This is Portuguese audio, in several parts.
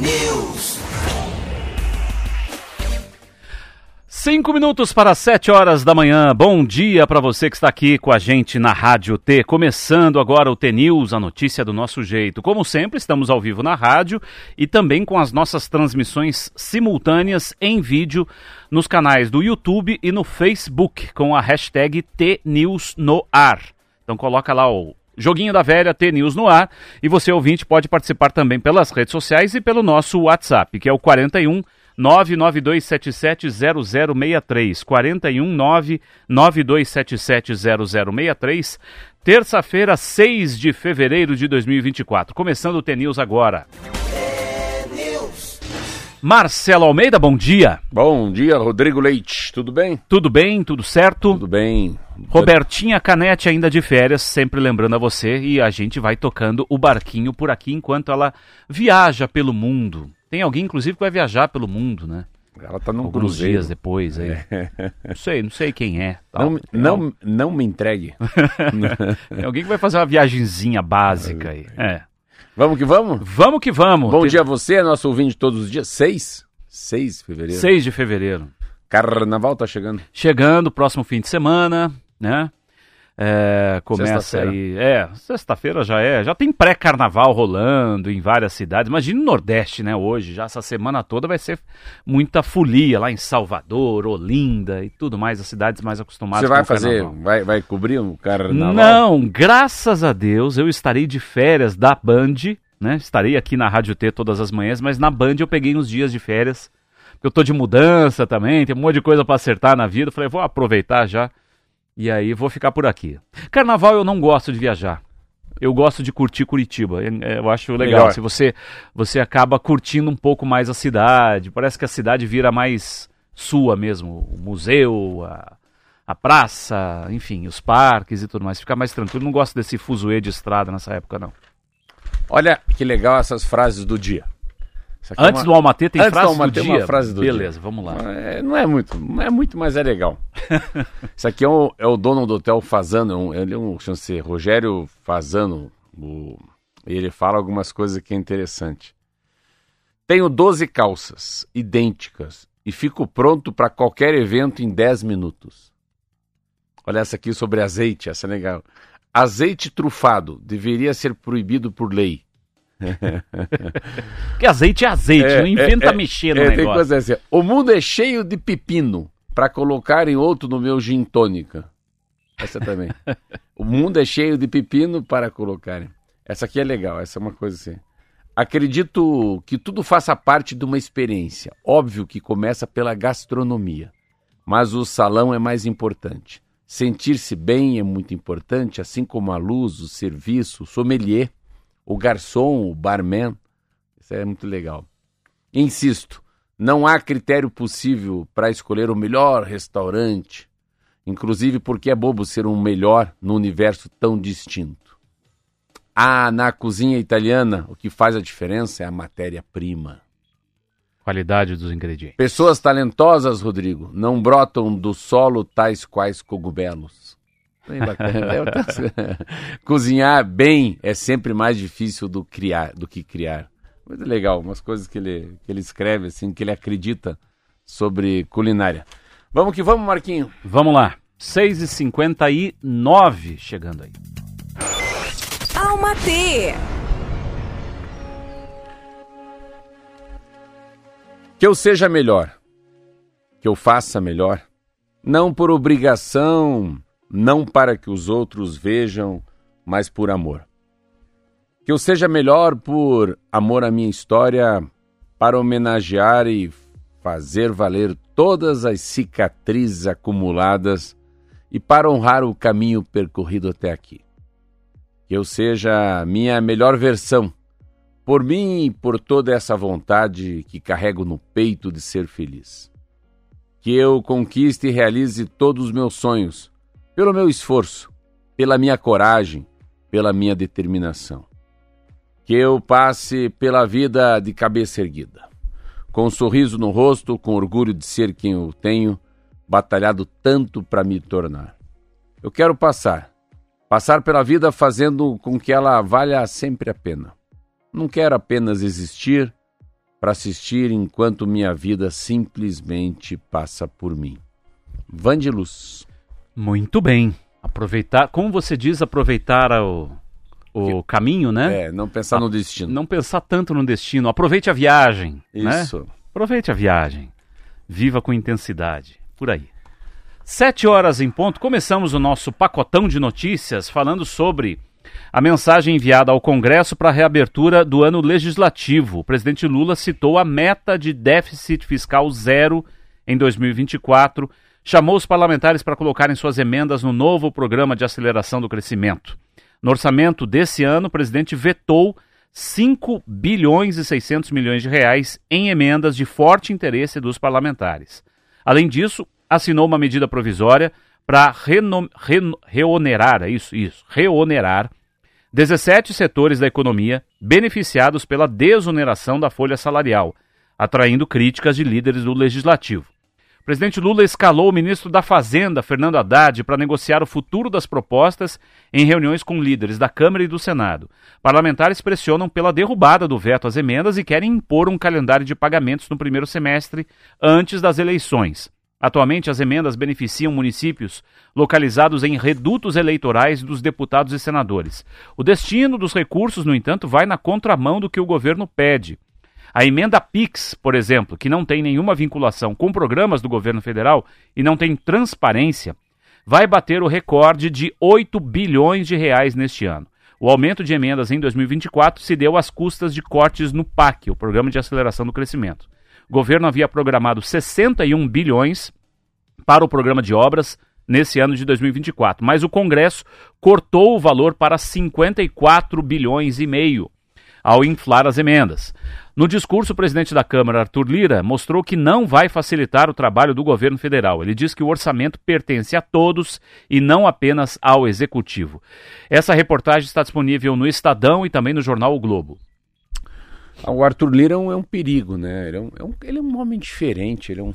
News. Cinco minutos para sete horas da manhã. Bom dia para você que está aqui com a gente na Rádio T. Começando agora o T News, a notícia do nosso jeito. Como sempre, estamos ao vivo na rádio e também com as nossas transmissões simultâneas em vídeo nos canais do YouTube e no Facebook com a hashtag T News no ar. Então coloca lá o Joguinho da Velha T News no ar e você ouvinte pode participar também pelas redes sociais e pelo nosso WhatsApp, que é o 41 992770063 41 992770063 terça-feira, 6 de fevereiro de 2024. Começando o T-News agora. Marcelo Almeida, bom dia. Bom dia, Rodrigo Leite. Tudo bem? Tudo bem? Tudo certo? Tudo bem. Robertinha Canete ainda de férias, sempre lembrando a você e a gente vai tocando o barquinho por aqui enquanto ela viaja pelo mundo. Tem alguém, inclusive, que vai viajar pelo mundo, né? Ela tá num Alguns cruzeiro. dias depois aí. Não sei, não sei quem é. tal. Não, Tem não, não me entregue. Tem alguém que vai fazer uma viagenzinha básica aí. É. vamos que vamos? Vamos que vamos. Bom Tem- dia a você, nosso ouvinte todos os dias. 6? 6 de fevereiro. 6 de fevereiro. Carnaval tá chegando. Chegando, próximo fim de semana, né? É, começa aí. É, sexta-feira já é. Já tem pré-carnaval rolando em várias cidades. Imagina no Nordeste, né? Hoje, já essa semana toda vai ser muita folia lá em Salvador, Olinda e tudo mais, as cidades mais acostumadas Você vai o fazer, vai, vai cobrir um carnaval? Não, graças a Deus eu estarei de férias da Band, né? Estarei aqui na Rádio T todas as manhãs, mas na Band eu peguei uns dias de férias. Porque eu tô de mudança também, tem um monte de coisa pra acertar na vida. Falei, vou aproveitar já. E aí vou ficar por aqui. Carnaval eu não gosto de viajar. Eu gosto de curtir Curitiba. É- é, Eu acho legal. Melhor. Se você você acaba curtindo um pouco mais a cidade, parece que a cidade vira mais sua mesmo, o museu, a, a praça, enfim, os parques e tudo mais. Fica mais tranquilo. Não gosto desse fuzuê de estrada nessa época não. Olha que legal essas frases do dia. É Antes uma- do Almatê tem Antes do frase Almatê, do uma dia. frase do Beleza, dia. vamos lá. É, não é muito, não é muito, mas é legal. Isso aqui é o, é o dono do hotel Fazano, é um- ele é um, chama-se Rogério Fazano, o- ele fala algumas coisas que é interessante. Tenho 12 calças idênticas e fico pronto para qualquer evento em 10 minutos. Olha essa aqui sobre azeite, essa é legal. Azeite trufado deveria ser proibido por lei. Porque azeite é azeite, É, não inventa é, é, mexer no É, tem negócio. coisa assim. O mundo é cheio de pepino para colocar em outro no meu gin tônica. Essa também. o mundo é cheio de pepino para colocarem. Essa aqui é legal, essa é uma coisa assim. Acredito que tudo faça parte de uma experiência. Óbvio que começa pela gastronomia, mas o salão é mais importante. Sentir-se bem é muito importante, assim como a luz, o serviço, o sommelier, o garçom, o barman. Isso é muito legal. Insisto, não há critério possível para escolher o melhor restaurante, inclusive porque é bobo ser um melhor no universo tão distinto. Ah, na cozinha italiana, o que faz a diferença é a matéria-prima. Qualidade dos ingredientes. Pessoas talentosas, Rodrigo, não brotam do solo tais quais cogumelos. Bem bacana. É, Cozinhar bem é sempre mais difícil do, criar, do que criar. Muito legal, umas coisas que ele, que ele escreve, assim, que ele acredita sobre culinária. Vamos que vamos, Marquinho. Vamos lá. 6h59 chegando aí. Alma T. Que eu seja melhor, que eu faça melhor, não por obrigação, não para que os outros vejam, mas por amor. Que eu seja melhor por amor à minha história, para homenagear e fazer valer todas as cicatrizes acumuladas e para honrar o caminho percorrido até aqui. Que eu seja a minha melhor versão, por mim e por toda essa vontade que carrego no peito de ser feliz. Que eu conquiste e realize todos os meus sonhos, pelo meu esforço, pela minha coragem, pela minha determinação. Que eu passe pela vida de cabeça erguida, com um sorriso no rosto, com orgulho de ser quem eu tenho batalhado tanto para me tornar. Eu quero passar, passar pela vida fazendo com que ela valha sempre a pena. Não quero apenas existir, para assistir enquanto minha vida simplesmente passa por mim. Vandeluz. Muito bem. Aproveitar, como você diz, aproveitar o, o caminho, né? É, não pensar no destino. Não pensar tanto no destino. Aproveite a viagem. né? Isso. Aproveite a viagem. Viva com intensidade. Por aí. Sete horas em ponto, começamos o nosso pacotão de notícias falando sobre a mensagem enviada ao Congresso para a reabertura do ano legislativo. O presidente Lula citou a meta de déficit fiscal zero em 2024, chamou os parlamentares para colocarem suas emendas no novo programa de aceleração do crescimento. No orçamento desse ano, o presidente vetou 5 bilhões e 600 milhões de reais em emendas de forte interesse dos parlamentares. Além disso, assinou uma medida provisória para reonerar, é isso, isso, reonerar 17 setores da economia beneficiados pela desoneração da folha salarial, atraindo críticas de líderes do legislativo. O presidente Lula escalou o ministro da Fazenda, Fernando Haddad, para negociar o futuro das propostas em reuniões com líderes da Câmara e do Senado. Parlamentares pressionam pela derrubada do veto às emendas e querem impor um calendário de pagamentos no primeiro semestre, antes das eleições. Atualmente, as emendas beneficiam municípios localizados em redutos eleitorais dos deputados e senadores. O destino dos recursos, no entanto, vai na contramão do que o governo pede. A emenda PIX, por exemplo, que não tem nenhuma vinculação com programas do governo federal e não tem transparência, vai bater o recorde de 8 bilhões de reais neste ano. O aumento de emendas em 2024 se deu às custas de cortes no PAC, o Programa de Aceleração do Crescimento. O governo havia programado 61 bilhões para o programa de obras nesse ano de 2024, mas o Congresso cortou o valor para 54 bilhões e meio ao inflar as emendas. No discurso, o presidente da Câmara, Arthur Lira, mostrou que não vai facilitar o trabalho do governo federal. Ele diz que o orçamento pertence a todos e não apenas ao executivo. Essa reportagem está disponível no Estadão e também no jornal O Globo. O Arthur Lira é um, é um perigo, né? Ele é um, é um, ele é um homem diferente. Ele é, um,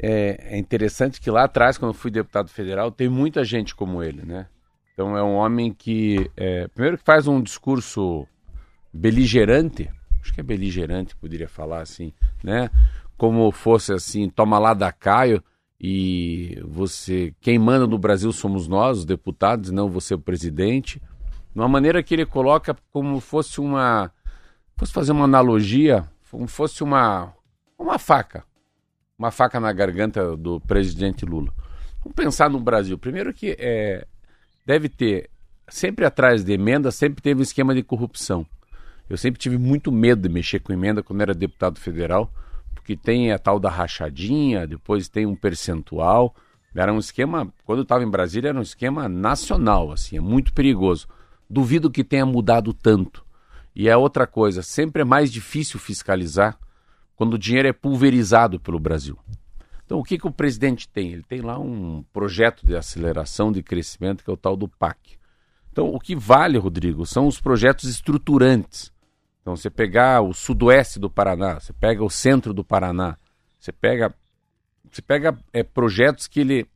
é, é, interessante que lá atrás, quando eu fui deputado federal, tem muita gente como ele, né? Então é um homem que, é, primeiro que faz um discurso beligerante, acho que é beligerante, poderia falar assim, né? Como fosse assim, toma lá da Caio e você, quem manda no Brasil somos nós, os deputados, não você o presidente. De uma maneira que ele coloca como fosse uma fosse fazer uma analogia, como fosse uma, uma faca, uma faca na garganta do presidente Lula. Vamos pensar no Brasil. Primeiro que é, deve ter, sempre atrás de emenda, sempre teve um esquema de corrupção. Eu sempre tive muito medo de mexer com emenda quando era deputado federal, porque tem a tal da rachadinha, depois tem um percentual. Era um esquema, quando eu estava em Brasília, era um esquema nacional, assim, é muito perigoso. Duvido que tenha mudado tanto. E é outra coisa, sempre é mais difícil fiscalizar quando o dinheiro é pulverizado pelo Brasil. Então, o que, que o presidente tem? Ele tem lá um projeto de aceleração de crescimento, que é o tal do PAC. Então, o que vale, Rodrigo, são os projetos estruturantes. Então, você pegar o sudoeste do Paraná, você pega o centro do Paraná, você pega, você pega é, projetos que ele,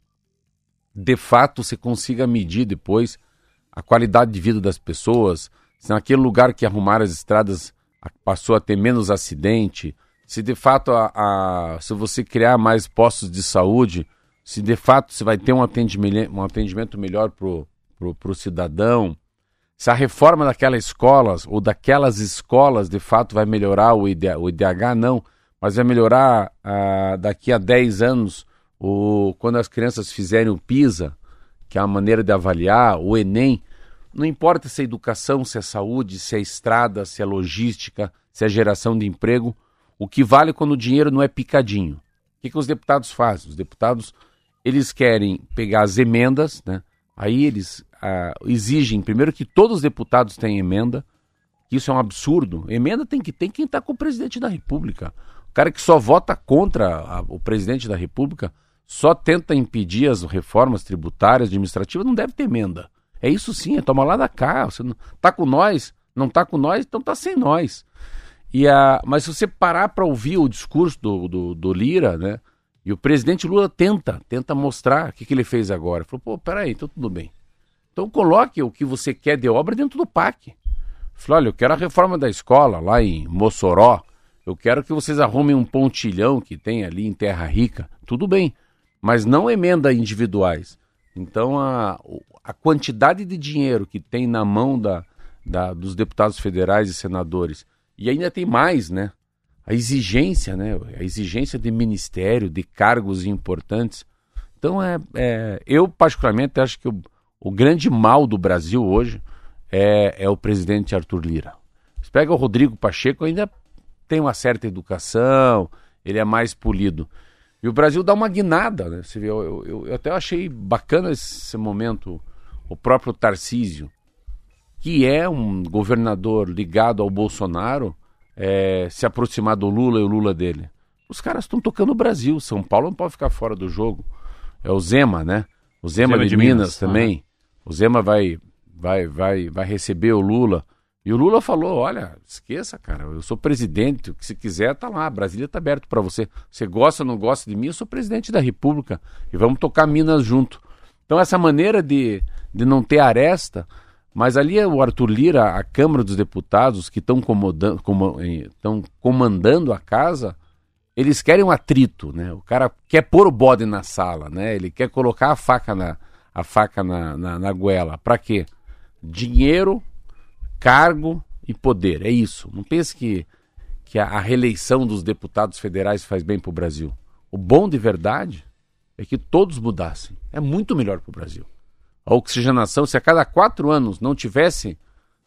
de fato, você consiga medir depois a qualidade de vida das pessoas, se naquele lugar que arrumaram as estradas passou a ter menos acidente, se de fato a, a, se você criar mais postos de saúde, se de fato você vai ter um atendimento, um atendimento melhor para o cidadão, se a reforma daquelas escolas ou daquelas escolas de fato vai melhorar o, IDH, o IDH, não, mas vai melhorar ah, daqui a 10 anos o, quando as crianças fizerem o PISA, que é a maneira de avaliar, o Enem, não importa se é educação, se é saúde, se é estrada, se é logística, se é geração de emprego, o que vale quando o dinheiro não é picadinho. O que, que os deputados fazem? Os deputados eles querem pegar as emendas, né? aí eles exigem primeiro que todos os deputados tenham emenda, isso é um absurdo. Emenda tem que ter quem está com o presidente da República. O cara que só vota contra a, o presidente da República, só tenta impedir as reformas tributárias, administrativas, não deve ter emenda. É isso sim, é tomar lá da cá. Você não tá com nós, não tá com nós, então tá sem nós. E a, mas se você parar para ouvir o discurso do, do, do, Lira, né? E o presidente Lula tenta, tenta mostrar o que, que ele fez agora. Falou, pô, peraí, então tudo bem. Então coloque o que você quer de obra dentro do PAC. Olha, eu quero a reforma da escola lá em Mossoró, Eu quero que vocês arrumem um pontilhão que tem ali em Terra Rica. Tudo bem, mas não emenda individuais. Então a, a quantidade de dinheiro que tem na mão da, da, dos deputados federais e senadores, e ainda tem mais, né? A exigência, né? A exigência de ministério, de cargos importantes. Então é, é eu particularmente acho que o grande mal do Brasil hoje é, é o presidente Arthur Lira. Você pega o Rodrigo Pacheco, ainda tem uma certa educação, ele é mais polido. E o Brasil dá uma guinada, né? Você vê, eu, eu, eu até achei bacana esse momento, o próprio Tarcísio, que é um governador ligado ao Bolsonaro, é, se aproximar do Lula e o Lula dele. Os caras estão tocando o Brasil. São Paulo não pode ficar fora do jogo. É o Zema, né? O Zema, Zema de, de, Minas, Minas também. O Zema vai, vai, vai, vai receber o Lula. E o Lula falou: olha, esqueça, cara, eu sou presidente, o que se quiser tá lá, Brasília tá aberto para você. Você gosta ou não gosta de mim, eu sou presidente da República e vamos tocar Minas junto. Então, essa maneira de, de não ter aresta, mas ali é o Arthur Lira, a Câmara dos Deputados, que estão comandando a casa, eles querem um atrito, né? O cara quer pôr o bode na sala, né? Ele quer colocar a faca na, a faca na, na, na goela. Para quê? Dinheiro cargo e poder. É isso. Não pense que, que a, a reeleição dos deputados federais faz bem para o Brasil. O bom de verdade é que todos mudassem. É muito melhor para o Brasil. A oxigenação, se a cada quatro anos não tivesse,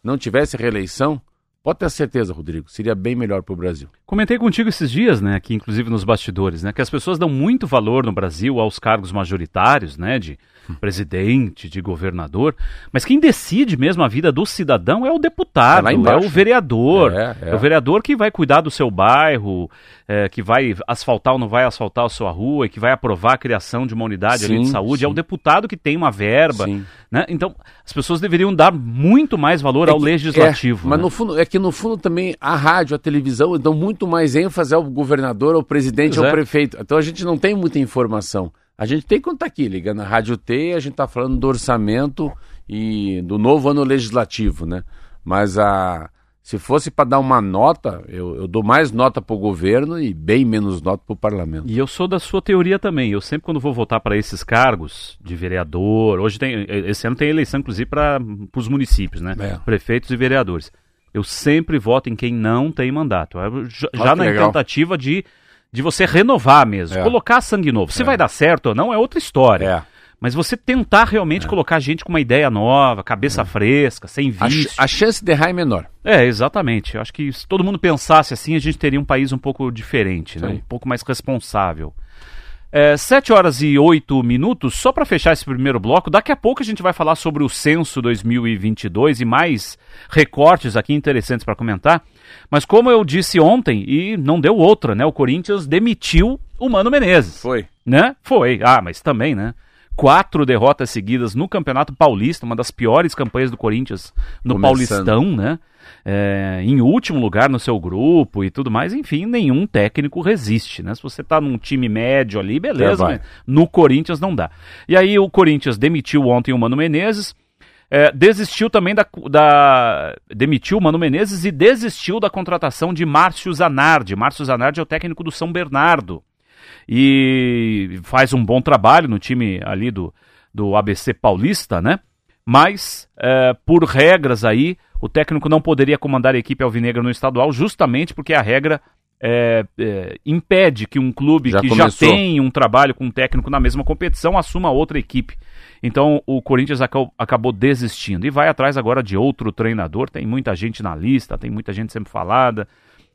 não tivesse reeleição, Pode ter certeza, Rodrigo, seria bem melhor para o Brasil. Comentei contigo esses dias, né, aqui inclusive nos bastidores, né, que as pessoas dão muito valor no Brasil aos cargos majoritários, né, de presidente, de governador, mas quem decide mesmo a vida do cidadão é o deputado, é, é o vereador. É, é. é, o vereador que vai cuidar do seu bairro, é, que vai asfaltar ou não vai asfaltar a sua rua, e que vai aprovar a criação de uma unidade sim, de saúde. Sim. É o deputado que tem uma verba. Né? Então, as pessoas deveriam dar muito mais valor é ao que, legislativo. mas né? no fundo, é que no fundo também a rádio, a televisão dão muito mais ênfase ao governador, ao presidente, pois ao prefeito. Então a gente não tem muita informação. A gente tem quando tá aqui, ligando a Rádio T, a gente está falando do orçamento e do novo ano legislativo, né? Mas a, se fosse para dar uma nota, eu, eu dou mais nota para o governo e bem menos nota para o parlamento. E eu sou da sua teoria também. Eu sempre, quando vou votar para esses cargos de vereador, hoje tem, esse ano tem eleição, inclusive, para os municípios, né? É. Prefeitos e vereadores. Eu sempre voto em quem não tem mandato. Já, já na legal. tentativa de de você renovar mesmo, é. colocar sangue novo. Se é. vai dar certo ou não é outra história. É. Mas você tentar realmente é. colocar gente com uma ideia nova, cabeça é. fresca, sem vício. A, a, chance de errar é menor. É, exatamente. Eu acho que se todo mundo pensasse assim, a gente teria um país um pouco diferente, né? um pouco mais responsável. É, 7 horas e 8 minutos, só para fechar esse primeiro bloco, daqui a pouco a gente vai falar sobre o censo 2022 e mais recortes aqui interessantes para comentar. Mas como eu disse ontem, e não deu outra, né? O Corinthians demitiu o Mano Menezes. Foi. Né? Foi. Ah, mas também, né? Quatro derrotas seguidas no Campeonato Paulista, uma das piores campanhas do Corinthians no Começando. Paulistão, né? É, em último lugar no seu grupo e tudo mais, enfim, nenhum técnico resiste, né? Se você tá num time médio ali, beleza, é, no Corinthians não dá. E aí o Corinthians demitiu ontem o Mano Menezes, é, desistiu também da, da, Demitiu o Mano Menezes e desistiu da contratação de Márcio Zanardi. Márcio Zanardi é o técnico do São Bernardo. E faz um bom trabalho no time ali do, do ABC Paulista, né? Mas, é, por regras aí, o técnico não poderia comandar a equipe alvinegra no estadual, justamente porque a regra é, é, impede que um clube já que começou. já tem um trabalho com um técnico na mesma competição assuma outra equipe. Então o Corinthians acabou desistindo e vai atrás agora de outro treinador. Tem muita gente na lista, tem muita gente sempre falada.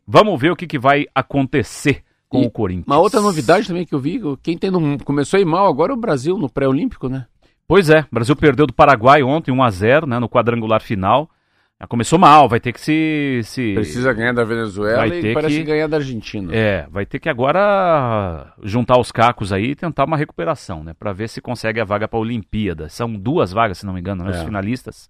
Vamos ver o que, que vai acontecer com e o Corinthians. Uma outra novidade também que eu vi, quem tem no, começou a ir mal agora é o Brasil no pré-olímpico, né? Pois é, o Brasil perdeu do Paraguai ontem 1 a 0, né, no quadrangular final. Começou mal, vai ter que se. se... Precisa ganhar da Venezuela vai e parece que... ganhar da Argentina. É, vai ter que agora juntar os cacos aí e tentar uma recuperação, né? Pra ver se consegue a vaga pra Olimpíada. São duas vagas, se não me engano, né? Os é. finalistas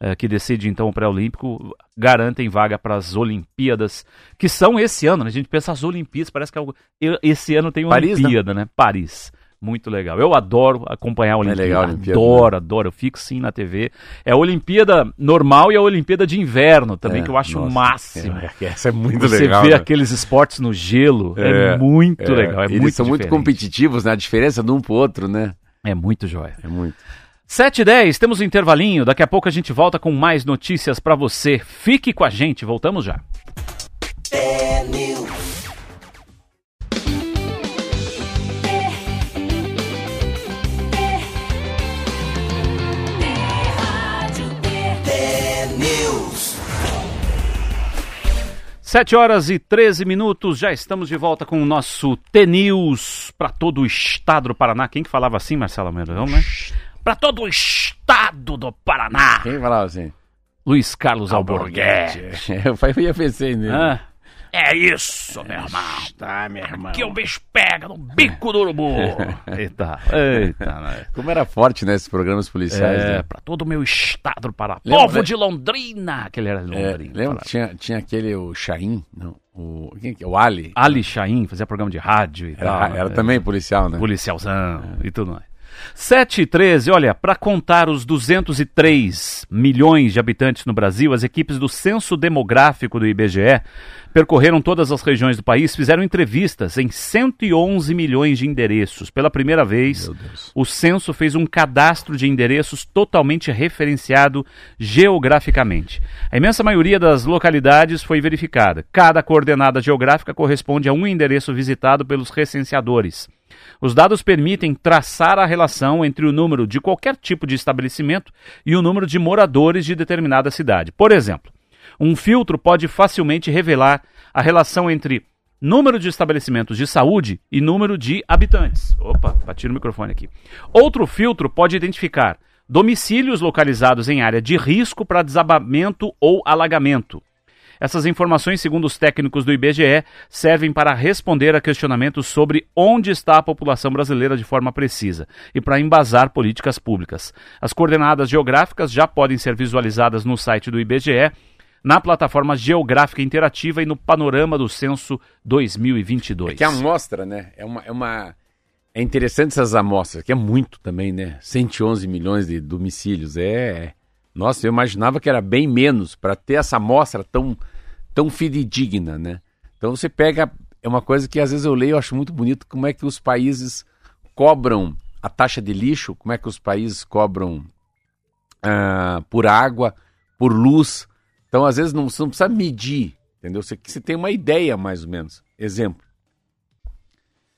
é, que decidem então o pré-olímpico garantem vaga para as Olimpíadas, que são esse ano, né? A gente pensa as Olimpíadas, parece que é algo. Esse ano tem uma Paris, Olimpíada, né? Paris. Muito legal. Eu adoro acompanhar a Olimpíada. É legal a Olimpíada, adoro, adoro. Eu fico sim na TV. É a Olimpíada normal e a Olimpíada de inverno também, É, que eu acho o máximo. é, essa é muito Você legal. vê né? aqueles esportes no gelo. É, É, muito É, legal. É eles muito são muito diferente. competitivos, né? A diferença de um pro outro, né? É muito jóia. É muito. 7 e 10, temos um intervalinho. Daqui a pouco a gente volta com mais notícias pra você. Fique com a gente, voltamos já. Sete horas e 13 minutos, já estamos de volta com o nosso T-News para todo o estado do Paraná. Quem que falava assim, Marcelo Mendoão, né? Para todo o estado do Paraná. Quem falava assim? Luiz Carlos Alborguete. Eu ia pensei nele. Ah, é isso, meu irmão. Tá, meu irmão. Que o bicho pega no bico do urubu. Eita, eita, né? Como era forte, né, esses programas policiais, É, né? pra todo o meu estado do. Lembra- Povo de Londrina. Aquele era de É, Londrina. lembra falava. que tinha, tinha aquele, o Chaim, não, o, quem que é? o Ali. Ali Chaim fazia programa de rádio e Era, tal. era né? também policial, né? policialzão e tudo mais. 7 e 13, olha, para contar os 203 milhões de habitantes no Brasil, as equipes do Censo Demográfico do IBGE percorreram todas as regiões do país, fizeram entrevistas em 111 milhões de endereços. Pela primeira vez, o censo fez um cadastro de endereços totalmente referenciado geograficamente. A imensa maioria das localidades foi verificada. Cada coordenada geográfica corresponde a um endereço visitado pelos recenseadores. Os dados permitem traçar a relação entre o número de qualquer tipo de estabelecimento e o número de moradores de determinada cidade. Por exemplo, um filtro pode facilmente revelar a relação entre número de estabelecimentos de saúde e número de habitantes. Opa, bati no microfone aqui. Outro filtro pode identificar domicílios localizados em área de risco para desabamento ou alagamento. Essas informações, segundo os técnicos do IBGE, servem para responder a questionamentos sobre onde está a população brasileira de forma precisa e para embasar políticas públicas. As coordenadas geográficas já podem ser visualizadas no site do IBGE, na plataforma Geográfica Interativa e no Panorama do Censo 2022. É que a amostra, né? É uma, é uma. É interessante essas amostras, que é muito também, né? 111 milhões de domicílios. É. Nossa, eu imaginava que era bem menos para ter essa amostra tão, tão fidedigna, né? Então você pega. É uma coisa que às vezes eu leio e acho muito bonito como é que os países cobram a taxa de lixo, como é que os países cobram ah, por água, por luz. Então, às vezes, não, você não precisa medir, entendeu? Você, você tem uma ideia, mais ou menos. Exemplo.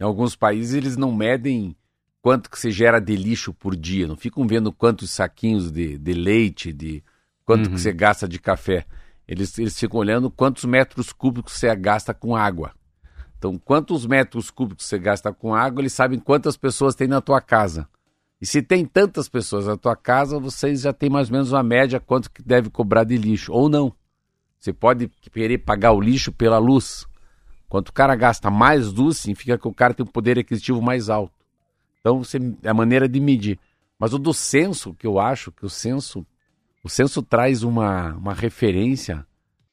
Em alguns países, eles não medem quanto que se gera de lixo por dia. Não ficam vendo quantos saquinhos de, de leite, de quanto Uhum. que você gasta de café. Eles, eles ficam olhando quantos metros cúbicos você gasta com água. Então, quantos metros cúbicos você gasta com água, eles sabem quantas pessoas tem na tua casa. E se tem tantas pessoas na tua casa, vocês já têm mais ou menos uma média quanto que deve cobrar de lixo. Ou não. Você pode querer pagar o lixo pela luz. Quanto o cara gasta mais luz, significa que o cara tem um poder aquisitivo mais alto. Então, você, é a maneira de medir. Mas o do censo, que eu acho que o censo, o censo traz uma, uma referência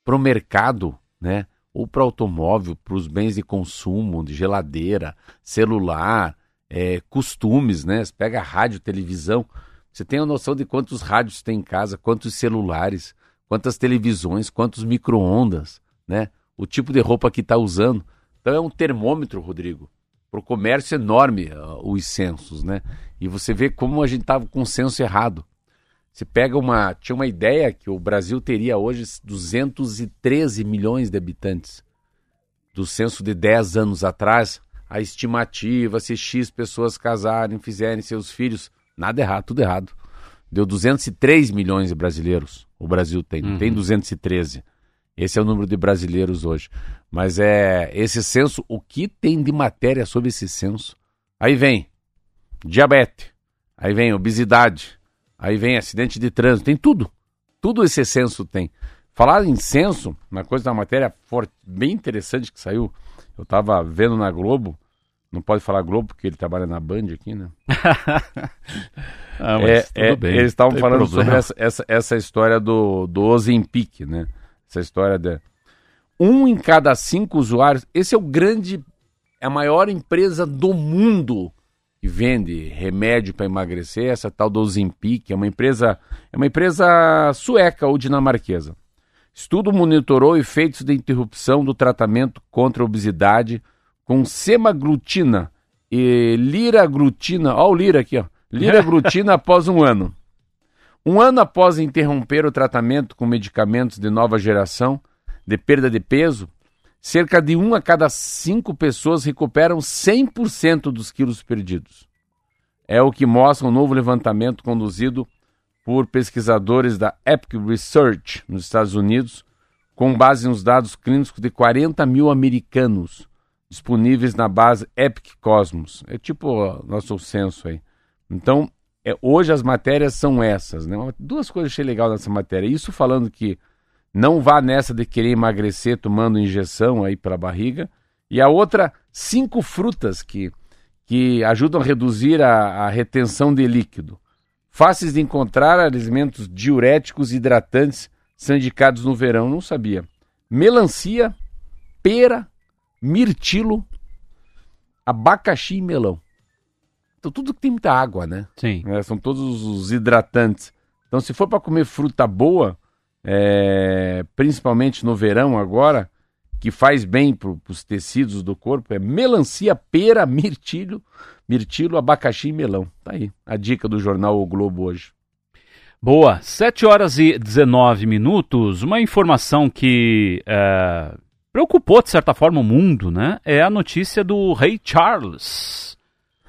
para o mercado, né? Ou para automóvel, para os bens de consumo, de geladeira, celular, é, costumes, né? Você pega rádio, televisão, você tem a noção de quantos rádios tem em casa, quantos celulares, quantas televisões, quantos micro-ondas, né? O tipo de roupa que está usando. Então é um termômetro, Rodrigo, para o comércio enorme ah, os censos, né? E você vê como a gente estava com o censo errado. Você pega uma. Tinha uma ideia que o Brasil teria hoje 213 milhões de habitantes. Do censo de 10 anos atrás, a estimativa, se X pessoas casarem, fizerem seus filhos, nada errado, tudo errado. Deu 203 milhões de brasileiros. O Brasil tem, não tem 213. Esse é o número de brasileiros hoje. Mas é esse censo, o que tem de matéria sobre esse censo? Aí vem diabetes, aí vem obesidade, aí vem acidente de trânsito, tem tudo. Tudo esse censo tem. Falar em censo, uma coisa da matéria forte, bem interessante que saiu, eu estava vendo na Globo, não pode falar Globo porque ele trabalha na Band aqui, né? Ah, É, mas tudo é, bem, eles estavam falando problema. sobre essa, essa, essa história do, do Ozempic, né? Essa história de um em cada cinco usuários. Esse é o grande, é a maior empresa do mundo que vende remédio para emagrecer, essa tal do Ozempic, é uma empresa, é uma empresa sueca ou dinamarquesa. Estudo monitorou efeitos de interrupção do tratamento contra a obesidade com semaglutina e liraglutina, ó o lira aqui, ó, liraglutina após um ano. Um ano após interromper o tratamento com medicamentos de nova geração de perda de peso, cerca de um a cada cinco pessoas recuperam 100% dos quilos perdidos. É o que mostra um novo levantamento conduzido por pesquisadores da Epic Research nos Estados Unidos, com base nos dados clínicos de 40 mil americanos disponíveis na base Epic Cosmos. É tipo o nosso censo aí. Então, é, hoje as matérias são essas. Né? Duas coisas achei legal nessa matéria. Isso falando que não vá nessa de querer emagrecer tomando injeção aí para a barriga. E a outra, cinco frutas que, que ajudam a reduzir a, a retenção de líquido. Fáceis de encontrar alimentos diuréticos hidratantes são indicados no verão, não sabia. Melancia, pera, mirtilo, abacaxi e melão. Então, tudo que tem muita água, né? Sim. É, são todos os hidratantes. Então, se for para comer fruta boa, é, principalmente no verão agora, que faz bem para os tecidos do corpo, é melancia, pera, mirtilho, mirtilo, abacaxi e melão. Tá aí a dica do jornal O Globo hoje. Boa, 7 horas e 19 minutos. Uma informação que é, preocupou, de certa forma, o mundo, né? É a notícia do rei Charles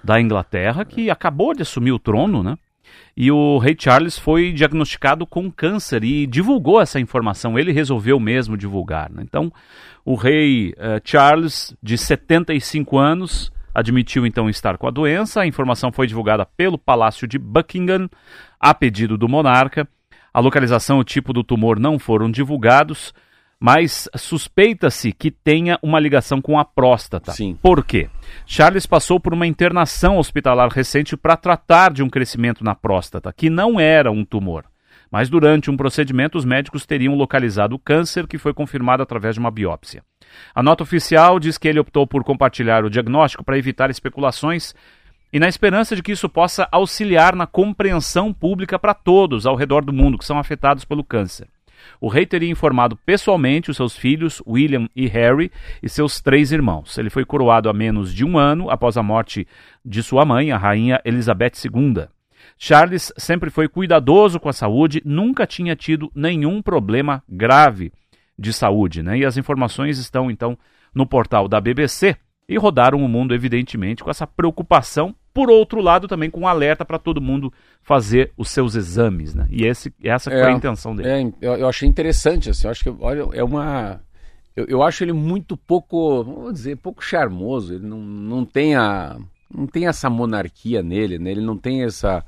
da Inglaterra, que acabou de assumir o trono, né? E o rei Charles foi diagnosticado com câncer e divulgou essa informação. Ele resolveu mesmo divulgar. Né? Então, o rei uh, Charles, de 75 anos, admitiu então estar com a doença. A informação foi divulgada pelo Palácio de Buckingham, a pedido do monarca. A localização e o tipo do tumor não foram divulgados mas suspeita-se que tenha uma ligação com a próstata. Sim. Por quê? Charles passou por uma internação hospitalar recente para tratar de um crescimento na próstata, que não era um tumor. Mas durante um procedimento, os médicos teriam localizado o câncer, que foi confirmado através de uma biópsia. A nota oficial diz que ele optou por compartilhar o diagnóstico para evitar especulações e na esperança de que isso possa auxiliar na compreensão pública para todos ao redor do mundo que são afetados pelo câncer. O rei teria informado pessoalmente os seus filhos, William e Harry, e seus três irmãos. Ele foi coroado há menos de um ano após a morte de sua mãe, a rainha Elizabeth II. Charles sempre foi cuidadoso com a saúde, nunca tinha tido nenhum problema grave de saúde, né? E as informações estão então no portal da BBC e rodaram o mundo evidentemente com essa preocupação por outro lado, também com um alerta para todo mundo fazer os seus exames, né? E esse, essa é, foi a intenção dele. É, eu, eu, achei interessante, assim, eu acho que, olha, é uma... Eu, eu, acho ele muito pouco, vamos dizer, pouco charmoso, ele não, não tem a... Não tem essa monarquia nele, né? Ele não tem essa...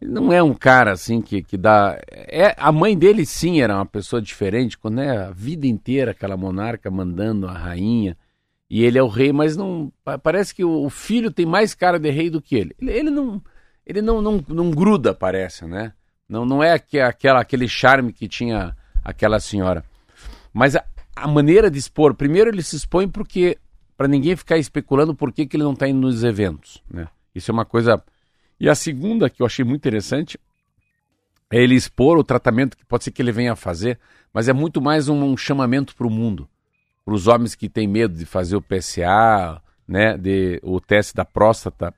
Ele não é um cara assim que, que dá. É, a mãe dele sim era uma pessoa diferente, quando é a vida inteira aquela monarca mandando a rainha e ele é o rei, mas não parece que o, filho tem mais cara de rei do que ele. Ele, ele não ele não, não, não gruda, parece, né? Não, não é aquela, aquele charme que tinha aquela senhora. Mas a, a maneira de expor, primeiro ele se expõe porque para ninguém ficar especulando por que, que ele não está indo nos eventos, né? Isso é uma coisa. E a segunda que eu achei muito interessante é ele expor o tratamento que pode ser que ele venha a fazer, mas é muito mais um, um chamamento para o mundo para os homens que têm medo de fazer o PSA, né, de, o teste da próstata,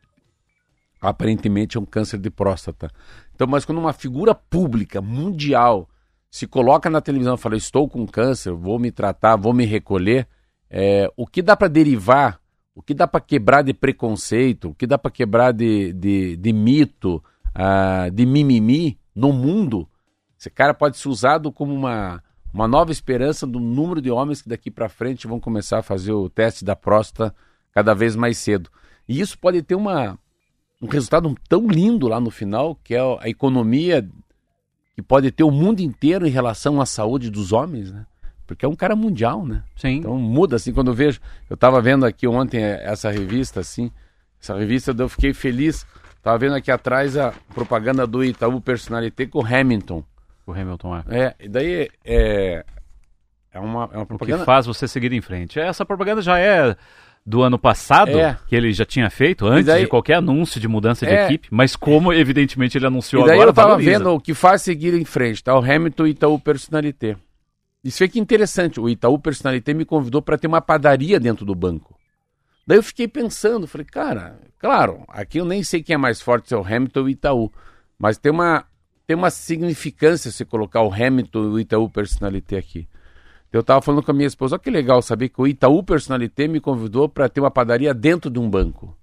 aparentemente é um câncer de próstata. Então, mas quando uma figura pública, mundial, se coloca na televisão e fala, estou com câncer, vou me tratar, vou me recolher, é, o que dá para derivar, o que dá para quebrar de preconceito, o que dá para quebrar de, de, de mito, uh, de mimimi no mundo, esse cara pode ser usado como uma uma nova esperança do número de homens que daqui para frente vão começar a fazer o teste da próstata cada vez mais cedo. E isso pode ter uma, um resultado tão lindo lá no final, que é a economia que pode ter o mundo inteiro em relação à saúde dos homens, né? Porque é um cara mundial, né? Sim. Então muda assim quando eu vejo. Eu estava vendo aqui ontem essa revista assim, essa revista eu fiquei feliz. Tava vendo aqui atrás a propaganda do Itaú Personalité com Hamilton. O Hamilton é. É, e daí é, é uma, é uma propaganda. O que faz você seguir em frente. Essa propaganda já é do ano passado, É. que ele já tinha feito antes daí- de qualquer anúncio de mudança de É. equipe, mas como evidentemente ele anunciou E daí agora, eu tava valoriza. vendo o que faz seguir em frente, tá? O Hamilton e Itaú Personalité. Isso é que interessante. O Itaú Personalité me convidou para ter uma padaria dentro do banco. Daí eu fiquei pensando, falei, cara, claro, aqui eu nem sei quem é mais forte, se é o Hamilton ou o Itaú. Mas tem uma, tem uma significância você colocar o Hamilton e o Itaú Personalité aqui. Eu tava falando com a minha esposa, olha que legal saber que o Itaú Personalité me convidou para ter uma padaria dentro de um banco.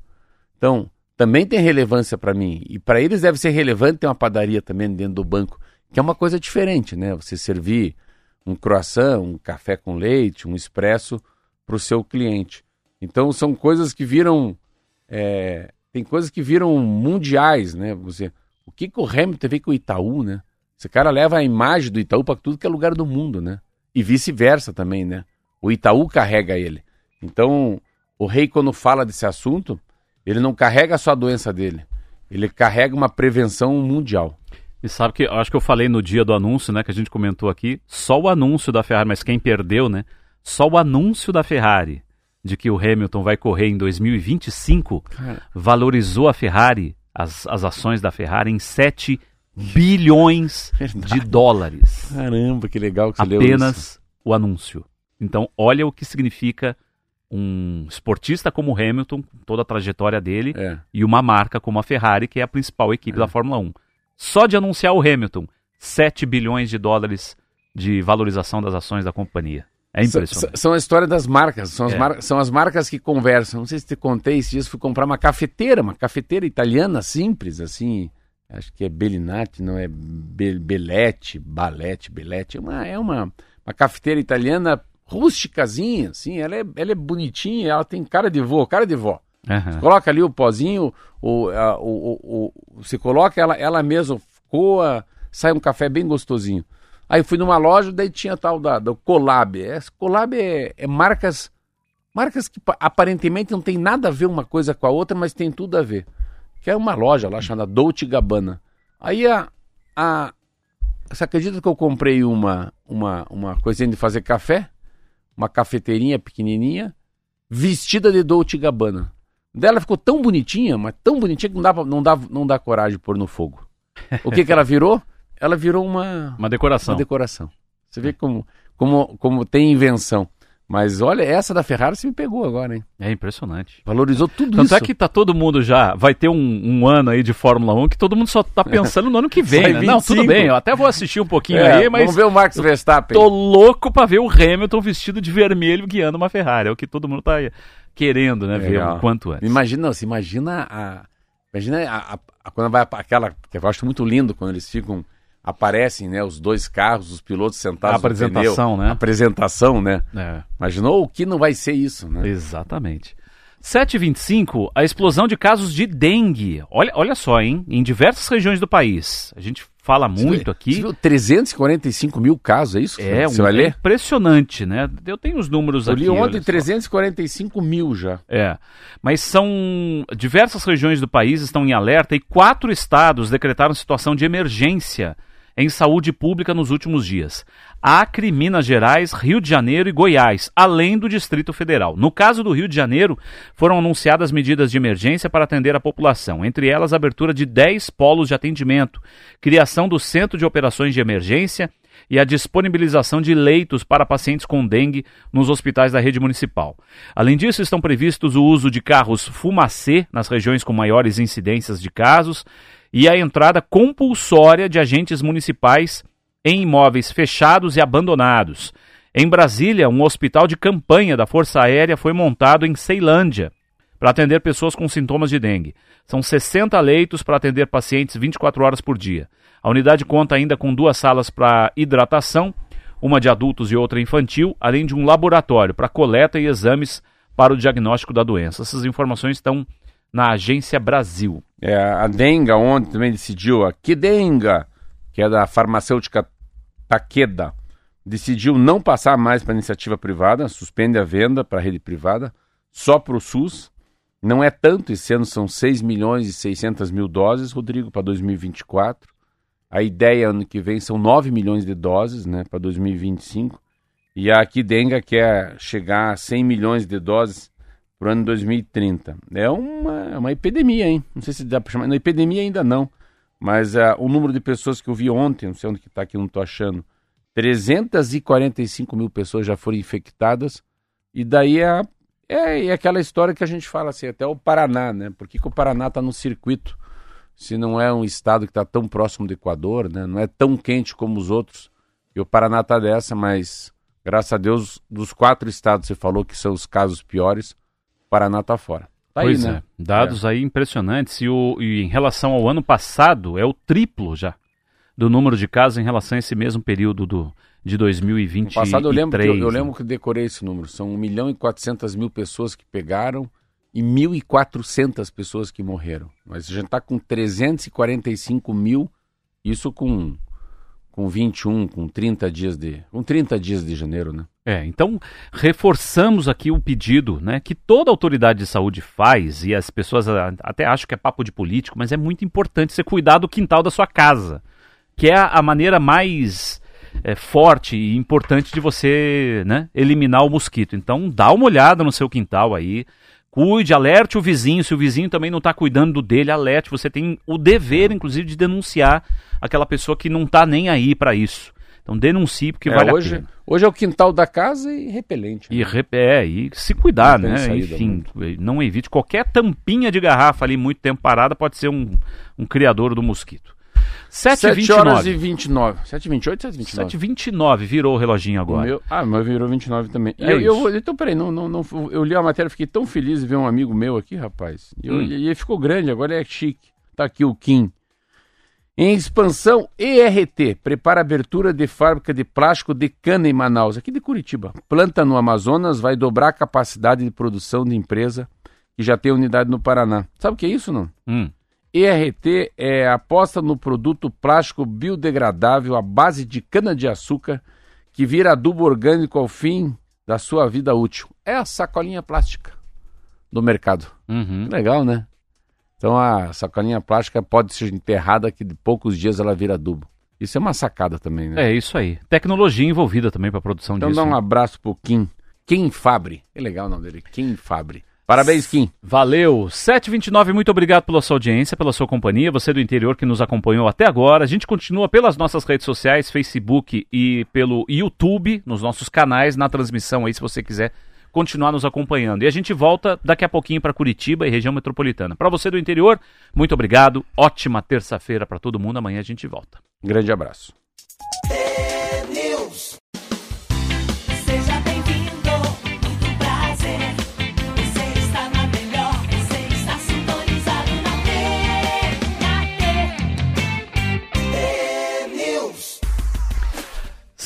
Então, também tem relevância para mim. E para eles deve ser relevante ter uma padaria também dentro do banco, que é uma coisa diferente, né? Você servir um croissant, um café com leite, um expresso para o seu cliente. Então, são coisas que viram. é, tem coisas que viram mundiais, né? Você, que, que o Hamilton vê com o Itaú, né? Esse cara leva a imagem do Itaú para tudo que é lugar do mundo, né? E vice-versa também, né? O Itaú carrega ele. Então, o rei, quando fala desse assunto, ele não carrega só a doença dele. Ele carrega uma prevenção mundial. E sabe que acho que eu falei no dia do anúncio, né, que a gente comentou aqui, só o anúncio da Ferrari, mas quem perdeu, né? Só o anúncio da Ferrari de que o Hamilton vai correr em 2025 Cara. valorizou a Ferrari, as, as ações da Ferrari em 7 bilhões de dólares. Caramba, que legal que você leu isso. Apenas o anúncio. Então, olha o que significa um esportista como o Hamilton, toda a trajetória dele, É. e uma marca como a Ferrari, que é a principal equipe da Fórmula 1. Só de anunciar o Hamilton, 7 bilhões de dólares de valorização das ações da companhia. É impressionante. São a história das marcas. São as, É. mar- são as marcas que conversam. Não sei se te contei, esses dias fui comprar uma cafeteira, uma cafeteira italiana simples, assim. Acho que é Bellinati, não é Be Belletti, Balete, Belletti. É uma, é uma, uma cafeteira italiana rústicazinha, assim. Ela é, ela é bonitinha, ela tem cara de vó, cara de vó. Aham. Coloca ali o pozinho, o, a- o, o, o- você coloca ela, ela mesma coa, sai um café bem gostosinho. Aí fui numa loja, daí tinha tal da, do Colab. Esse Colab é, é marcas, marcas que pa- aparentemente não tem nada a ver uma coisa com a outra, mas tem tudo a ver. Que é uma loja lá chamada Dolce Gabbana. Aí a, a você acredita que eu comprei uma, uma, uma coisinha de fazer café? Uma cafeteirinha pequenininha, vestida de Dolce Gabbana. Dela ficou tão bonitinha, mas tão bonitinha que não dá, não dá, não dá coragem de pôr no fogo. O que, que ela virou? Ela virou uma, Uma decoração. uma decoração. Você vê como, como, como tem invenção. Mas olha, essa da Ferrari você me pegou agora, hein? É impressionante. Valorizou tudo Tanto isso. é que tá todo mundo já. Vai ter um, um ano aí de Fórmula 1 que todo mundo só tá pensando no ano que vem, né? Não, 25. tudo bem, eu até vou assistir um pouquinho É, aí, mas Vamos ver o Max Verstappen. tô louco pra ver o Hamilton vestido de vermelho guiando uma Ferrari. É o que todo mundo tá querendo, né? Ver Legal. o quanto antes. Imagina, não, você imagina a. Imagina a, a- a- quando vai aquela. Que eu acho muito lindo quando eles ficam. Aparecem, né? Os dois carros, os pilotos sentados A apresentação, no pneu. né? Apresentação, né? É. Imaginou o que não vai ser isso, né? Exatamente. 7h25, a explosão de casos de dengue. Olha, olha só, hein? Em diversas regiões do país. A gente fala Você muito viu- aqui. Você viu 345 mil casos, é isso? É, você um, vai é ler? impressionante, né? Eu tenho os números Eu aqui. li olha ontem só. 345 mil já. É, mas são diversas regiões do país estão em alerta e quatro estados decretaram situação de emergência em saúde pública nos últimos dias. Acre, Minas Gerais, Rio de Janeiro e Goiás, além do Distrito Federal. No caso do Rio de Janeiro, foram anunciadas medidas de emergência para atender a população, entre elas a abertura de 10 polos de atendimento, criação do Centro de Operações de Emergência e a disponibilização de leitos para pacientes com dengue nos hospitais da rede municipal. Além disso, estão previstos o uso de carros fumacê nas regiões com maiores incidências de casos e a entrada compulsória de agentes municipais em imóveis fechados e abandonados. Em Brasília, um hospital de campanha da Força Aérea foi montado em Ceilândia para atender pessoas com sintomas de dengue. São 60 leitos para atender pacientes 24 horas por dia. A unidade conta ainda com duas salas para hidratação, uma de adultos e outra infantil, além de um laboratório para coleta e exames para o diagnóstico da doença. Essas informações estão na Agência Brasil. É, a Denga ontem também decidiu, a Kidenga, que é da farmacêutica Takeda, decidiu não passar mais para iniciativa privada, suspende a venda para a rede privada, só para o SUS. Não é tanto, esse ano são 6 milhões e 600 mil doses, Rodrigo, para 2024. A ideia ano que vem são 9 milhões de doses, né, para 2025. E a Kidenga quer chegar a 100 milhões de doses para o ano 2030. É uma, uma epidemia, hein? Não sei se dá para chamar. Na epidemia ainda não. Mas uh, o número de pessoas que eu vi ontem, não sei onde que está aqui, não estou achando, 345 mil pessoas já foram infectadas. E daí é, é, é, aquela história que a gente fala assim, até o Paraná, né? Por que, que o Paraná está no circuito? Se não é um estado que está tão próximo do Equador, né? Não é tão quente como os outros. E o Paraná está dessa, mas graças a Deus, dos quatro estados você falou que são os casos piores, Paraná está fora. Tá pois aí, né? é, dados é. aí impressionantes. E, o, e em relação ao ano passado, é o triplo já do número de casos em relação a esse mesmo período do, de 2023. No passado eu lembro, que eu, eu né? lembro que decorei esse número. São 1 milhão e 400 mil pessoas que pegaram e 1.400 pessoas que morreram. Mas a gente está com 345 mil, isso com com 21, com 30 dias de, com 30 dias de janeiro, né? É, então reforçamos aqui o pedido, né, que toda autoridade de saúde faz e as pessoas até acham que é papo de político, mas é muito importante você cuidar do quintal da sua casa, que é a, maneira mais é, forte e importante de você, né, eliminar o mosquito. Então dá uma olhada no seu quintal aí, Cuide, alerte o vizinho. Se o vizinho também não está cuidando dele, alerte. Você tem o dever, inclusive, de denunciar aquela pessoa que não está nem aí para isso. Então denuncie porque é, vale hoje, a pena. Hoje é o quintal da casa e repelente. Né? E, é, e se cuidar, não né? Enfim, muito. não evite qualquer tampinha de garrafa ali muito tempo parada, pode ser um, um criador do mosquito. 7, horas e 29. 7 28 7 29? 7 29 virou o reloginho agora. O meu, ah, mas virou 29 também. É eu, eu, então, peraí, não, não, não, eu li a matéria fiquei tão feliz de ver um amigo meu aqui, rapaz. E, hum. e ele ficou grande, agora é chique. Tá aqui o Kim. Em expansão, ERT prepara abertura de fábrica de plástico de cana em Manaus, aqui de Curitiba. Planta no Amazonas vai dobrar a capacidade de produção de empresa que já tem unidade no Paraná. Sabe o que é isso, não? Hum. ERT é aposta no produto plástico biodegradável à base de cana-de-açúcar que vira adubo orgânico ao fim da sua vida útil. É a sacolinha plástica do mercado. Uhum. Legal, né? Então a sacolinha plástica pode ser enterrada que de poucos dias ela vira adubo. Isso é uma sacada também, né? É isso aí. Tecnologia envolvida também para a produção então, disso. Então dá um né? abraço pro Kim. Kim Fabre. É legal o nome dele. Kim Fabre. Parabéns, Kim. Valeu. 729, muito obrigado pela sua audiência, pela sua companhia. Você do interior que nos acompanhou até agora. A gente continua pelas nossas redes sociais, Facebook e pelo YouTube, nos nossos canais, na transmissão aí, se você quiser continuar nos acompanhando. E a gente volta daqui a pouquinho para Curitiba e região metropolitana. Para você do interior, muito obrigado. Ótima terça-feira para todo mundo. Amanhã a gente volta. Grande abraço.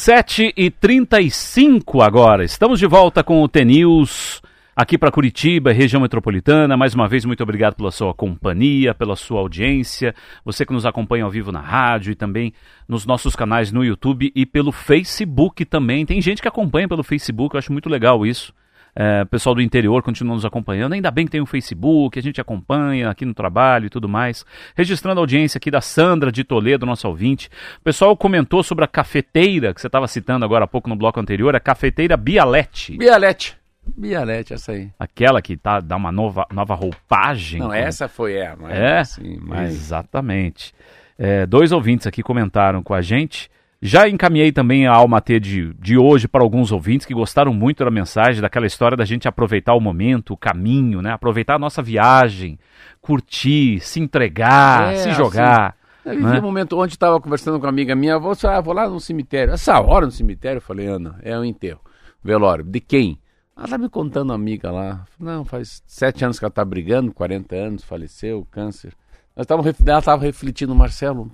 Sete e trinta e cinco agora. Estamos de volta com o T-News aqui para Curitiba, região metropolitana. Mais uma vez, muito obrigado pela sua companhia, pela sua audiência. Você que nos acompanha ao vivo na rádio e também nos nossos canais no YouTube e pelo Facebook também. Tem gente que acompanha pelo Facebook, eu acho muito legal isso. É, pessoal do interior continua nos acompanhando. Ainda bem que tem o Facebook, a gente acompanha aqui no trabalho e tudo mais. Registrando a audiência aqui da Sandra de Toledo, nossa ouvinte. O pessoal comentou sobre a cafeteira que você estava citando agora há pouco no bloco anterior, a cafeteira Bialete. Bialete. Bialete, essa aí. Aquela que tá, dá uma nova, nova roupagem. Não, como... essa foi a. Mas, é, assim, mas... exatamente. É, dois ouvintes aqui comentaram com a gente. Já encaminhei também a Alma T de, de hoje para alguns ouvintes que gostaram muito da mensagem, daquela história da gente aproveitar o momento, o caminho, né? Aproveitar a nossa viagem, curtir, se entregar, é, se jogar. Assim, eu vivi né? um momento onde estava conversando com uma amiga minha, vou, ah, vou lá no cemitério. Essa hora no cemitério, eu falei, Ana, é um enterro. Velório. De quem? Ela tá me contando uma amiga lá. Não, faz sete anos que ela tá brigando, 40 anos, faleceu, câncer. Nós tava, ela estava refletindo, Marcelo,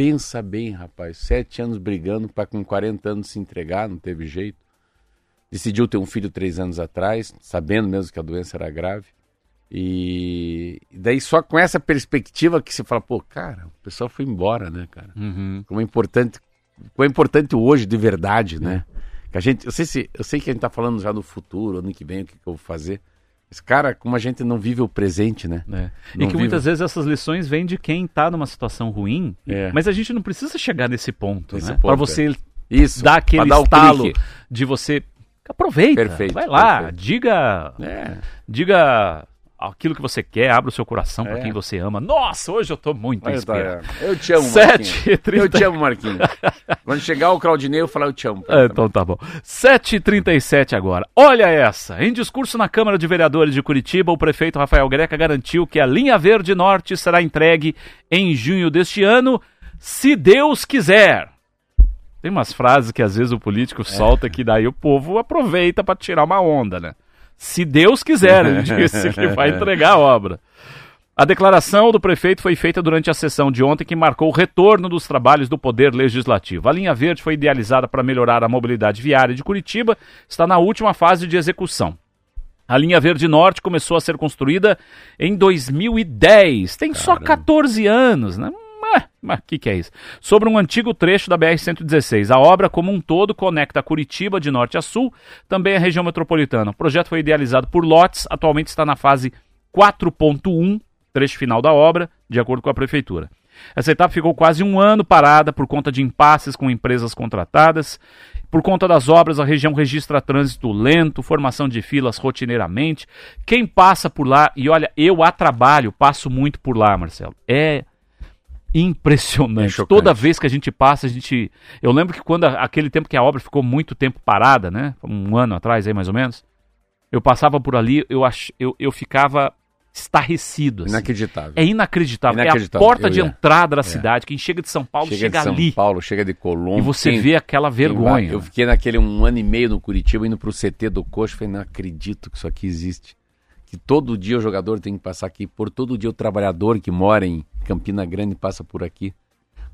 Pensa bem, rapaz. Sete anos brigando para com 40 anos se entregar, não teve jeito. Decidiu ter um filho três anos atrás, sabendo mesmo que a doença era grave. E daí só com essa perspectiva que você fala, pô, cara, o pessoal foi embora, né, cara? Uhum. Como é importante, como é importante hoje de verdade, né? Que a gente, eu sei se, eu sei que a gente tá falando já do futuro, ano que vem, o que, que eu vou fazer. Mas, cara, como a gente não vive o presente, né? É. E que vive... muitas vezes essas lições vêm de quem está numa situação ruim, é. mas a gente não precisa chegar nesse ponto, nesse né? Para você Isso, dar aquele dar estalo de você Aproveita, Perfeito, vai lá, perfeito. diga, É. diga aquilo que você quer, abra o seu coração para É. quem você ama. Nossa, hoje eu tô muito inspirado. tá, Eu te amo, Sete Marquinhos. e trinta. Eu te amo, Marquinhos. Quando chegar o Claudinei, eu falar eu te amo. É, então tá bom. 7h37 agora. Olha essa. Em discurso na Câmara de Vereadores de Curitiba, o prefeito Rafael Greca garantiu que a linha verde norte será entregue em junho deste ano, se Deus quiser. Tem umas frases que às vezes o político solta que daí o povo aproveita para tirar uma onda, né? Se Deus quiser, ele disse que vai entregar a obra. A declaração do prefeito foi feita durante a sessão de ontem que marcou o retorno dos trabalhos do Poder Legislativo. A linha verde foi idealizada para melhorar a mobilidade viária de Curitiba, está na última fase de execução. A linha verde norte começou a ser construída em 2010. Tem só 14 anos, né? Mas o que, que é isso? Sobre um antigo trecho da BR-116. A obra, como um todo, conecta Curitiba de norte a sul, também a região metropolitana. O projeto foi idealizado por lotes, atualmente está na fase 4.1, trecho final da obra, de acordo com a prefeitura. Essa etapa ficou quase um ano parada por conta de impasses com empresas contratadas. Por conta das obras, a região registra trânsito lento, formação de filas rotineiramente. Quem passa por lá, e olha, eu a trabalho, passo muito por lá, Marcelo. É impressionante. É. Toda vez que a gente passa, a gente. Eu lembro que quando a- aquele tempo que a obra ficou muito tempo parada, né? Um ano atrás aí mais ou menos. Eu passava por ali, eu, ach... eu, eu ficava estarrecido. assim. Inacreditável. É inacreditável. Inacreditável. É a porta Eu de ia. entrada da cidade. Quem chega de São Paulo chega, chega, de São ali. Paulo, chega de Colombo. E você quem- vê aquela vai- vergonha. Eu fiquei naquele um ano e meio no Curitiba, indo pro CT do Coxa, falei, não acredito que isso aqui existe. Que todo dia o jogador tem que passar aqui, por todo dia o trabalhador que mora em Campina Grande passa por aqui.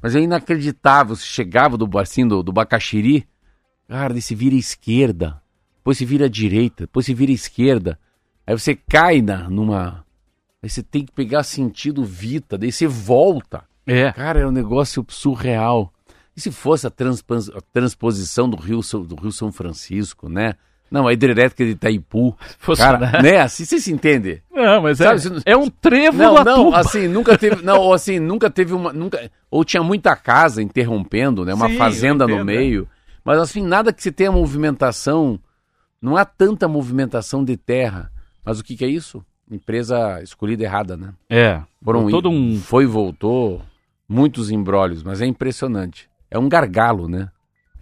Mas é inacreditável, chegava do barcinho do, do Bacaxiri, cara, daí se vira esquerda, depois se vira direita, depois se vira esquerda, aí você cai na, numa... Aí você tem que pegar sentido Vita, daí você volta. É. Cara, é um negócio surreal. E se fosse a, transpans- a transposição do Rio, do Rio São Francisco, né? Não, a hidrelétrica de Itaipu. Fosse, Cara, né? né? Assim você se entende. Não, mas é, é um trevo Não, não, assim, nunca teve. Não, ou assim, nunca teve uma. Nunca, ou tinha muita casa interrompendo, né? Uma Sim, fazenda no entendo, meio. Mas assim, nada que se tenha movimentação. Não há tanta movimentação de terra. Mas o que, que é isso? Empresa escolhida errada, né? É. Foram todo um. Foi e voltou, muitos embrólios, mas é impressionante. É um gargalo, né?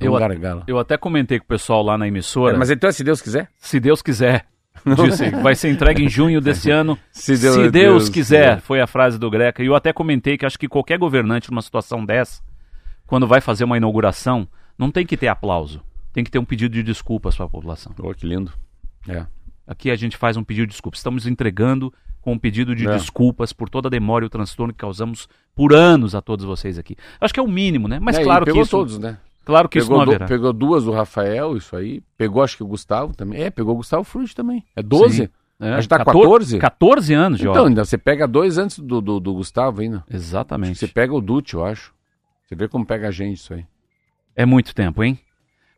É um Eu a- gargalo. Eu até comentei com o pessoal lá na emissora. É, mas então, se Deus quiser. Se Deus quiser. Disse, vai ser entregue em junho desse ano. Se Se Deus- Deus, Deus quiser, quiser. foi a frase do Greca. E eu até comentei que acho que qualquer governante numa situação dessa, quando vai fazer uma inauguração, não tem que ter aplauso. Tem que ter um pedido de desculpas para a população. Oh, que lindo. É. Aqui a gente faz um pedido de desculpas. Estamos entregando com um pedido de É. desculpas por toda a demora e o transtorno que causamos por anos a todos vocês aqui. Acho que é o mínimo, né? Mas É, claro que isso, todos, né? Claro que isso Pegou, não du- haverá. pegou duas do Rafael, isso aí. Pegou, acho que o Gustavo também. É, pegou o Gustavo Frutti também. É 12? Sim. É, Acho que tá 14? 14? 14 anos, Então, Jorge. ainda você pega dois antes do, do, do Gustavo ainda. Exatamente. Você pega o Dutti, eu acho. Você vê como pega a gente isso aí. É muito tempo, hein?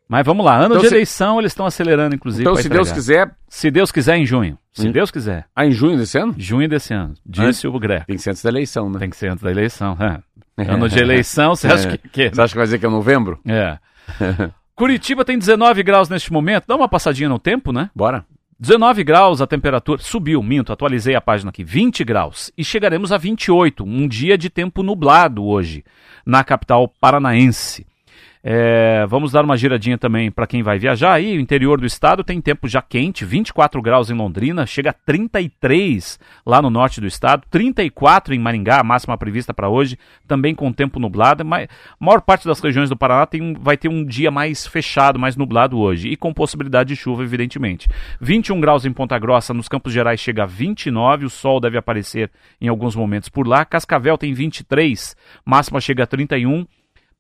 Mas vamos lá, ano Então, de se- eleição eles estão acelerando, inclusive. Então, se Deus entregar. quiser, Se Deus quiser, em junho. Se Hum. Deus quiser. ah, em junho desse ano, Junho desse ano. Disse o Greco. tem que ser antes da eleição, né? Tem que ser antes da eleição. é. Ano de eleição, você acha É. que, que Você acha que vai dizer que é novembro? É. Curitiba tem 19 graus neste momento. Dá uma passadinha no tempo, né? Bora. 19 graus a temperatura. Subiu, minto, atualizei a página aqui. 20 graus. E chegaremos a 28. Um dia de tempo nublado hoje, na capital paranaense. É, vamos dar uma giradinha também para quem vai viajar aí. O interior do estado tem tempo já quente, 24 graus em Londrina, chega a 33 lá no norte do estado, 34 em Maringá, a máxima prevista para hoje, também com tempo nublado. Mas a maior parte das regiões do Paraná tem, vai ter um dia mais fechado, mais nublado hoje, e com possibilidade de chuva, evidentemente. 21 graus em Ponta Grossa, nos Campos Gerais chega a 29, o sol deve aparecer em alguns momentos por lá. Cascavel tem 23, máxima chega a 31.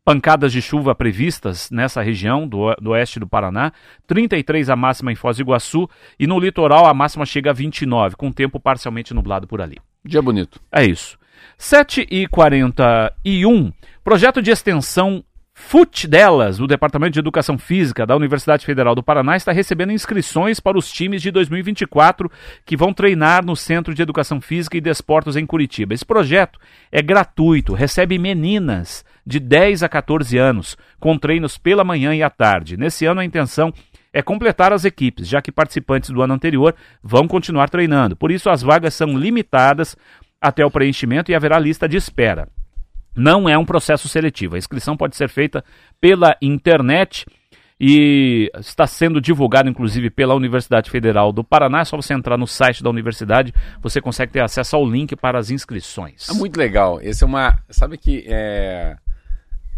Pancadas de chuva previstas nessa região do, do oeste do Paraná, 33 a máxima em Foz do Iguaçu e no litoral a máxima chega a 29, com tempo parcialmente nublado por ali. Dia bonito. É isso. 7 e 41 projeto de extensão FUT delas, do Departamento de Educação Física da Universidade Federal do Paraná, está recebendo inscrições para os times de 2024 que vão treinar no Centro de Educação Física e Desportos em Curitiba. Esse projeto é gratuito, recebe meninas de 10 a 14 anos, com treinos pela manhã e à tarde. Nesse ano, a intenção é completar as equipes, já que participantes do ano anterior vão continuar treinando. Por isso, as vagas são limitadas até o preenchimento e haverá lista de espera. Não é um processo seletivo. A inscrição pode ser feita pela internet e está sendo divulgado inclusive pela Universidade Federal do Paraná. É só você entrar no site da universidade, você consegue ter acesso ao link para as inscrições. É muito legal. Esse é uma. Sabe que é...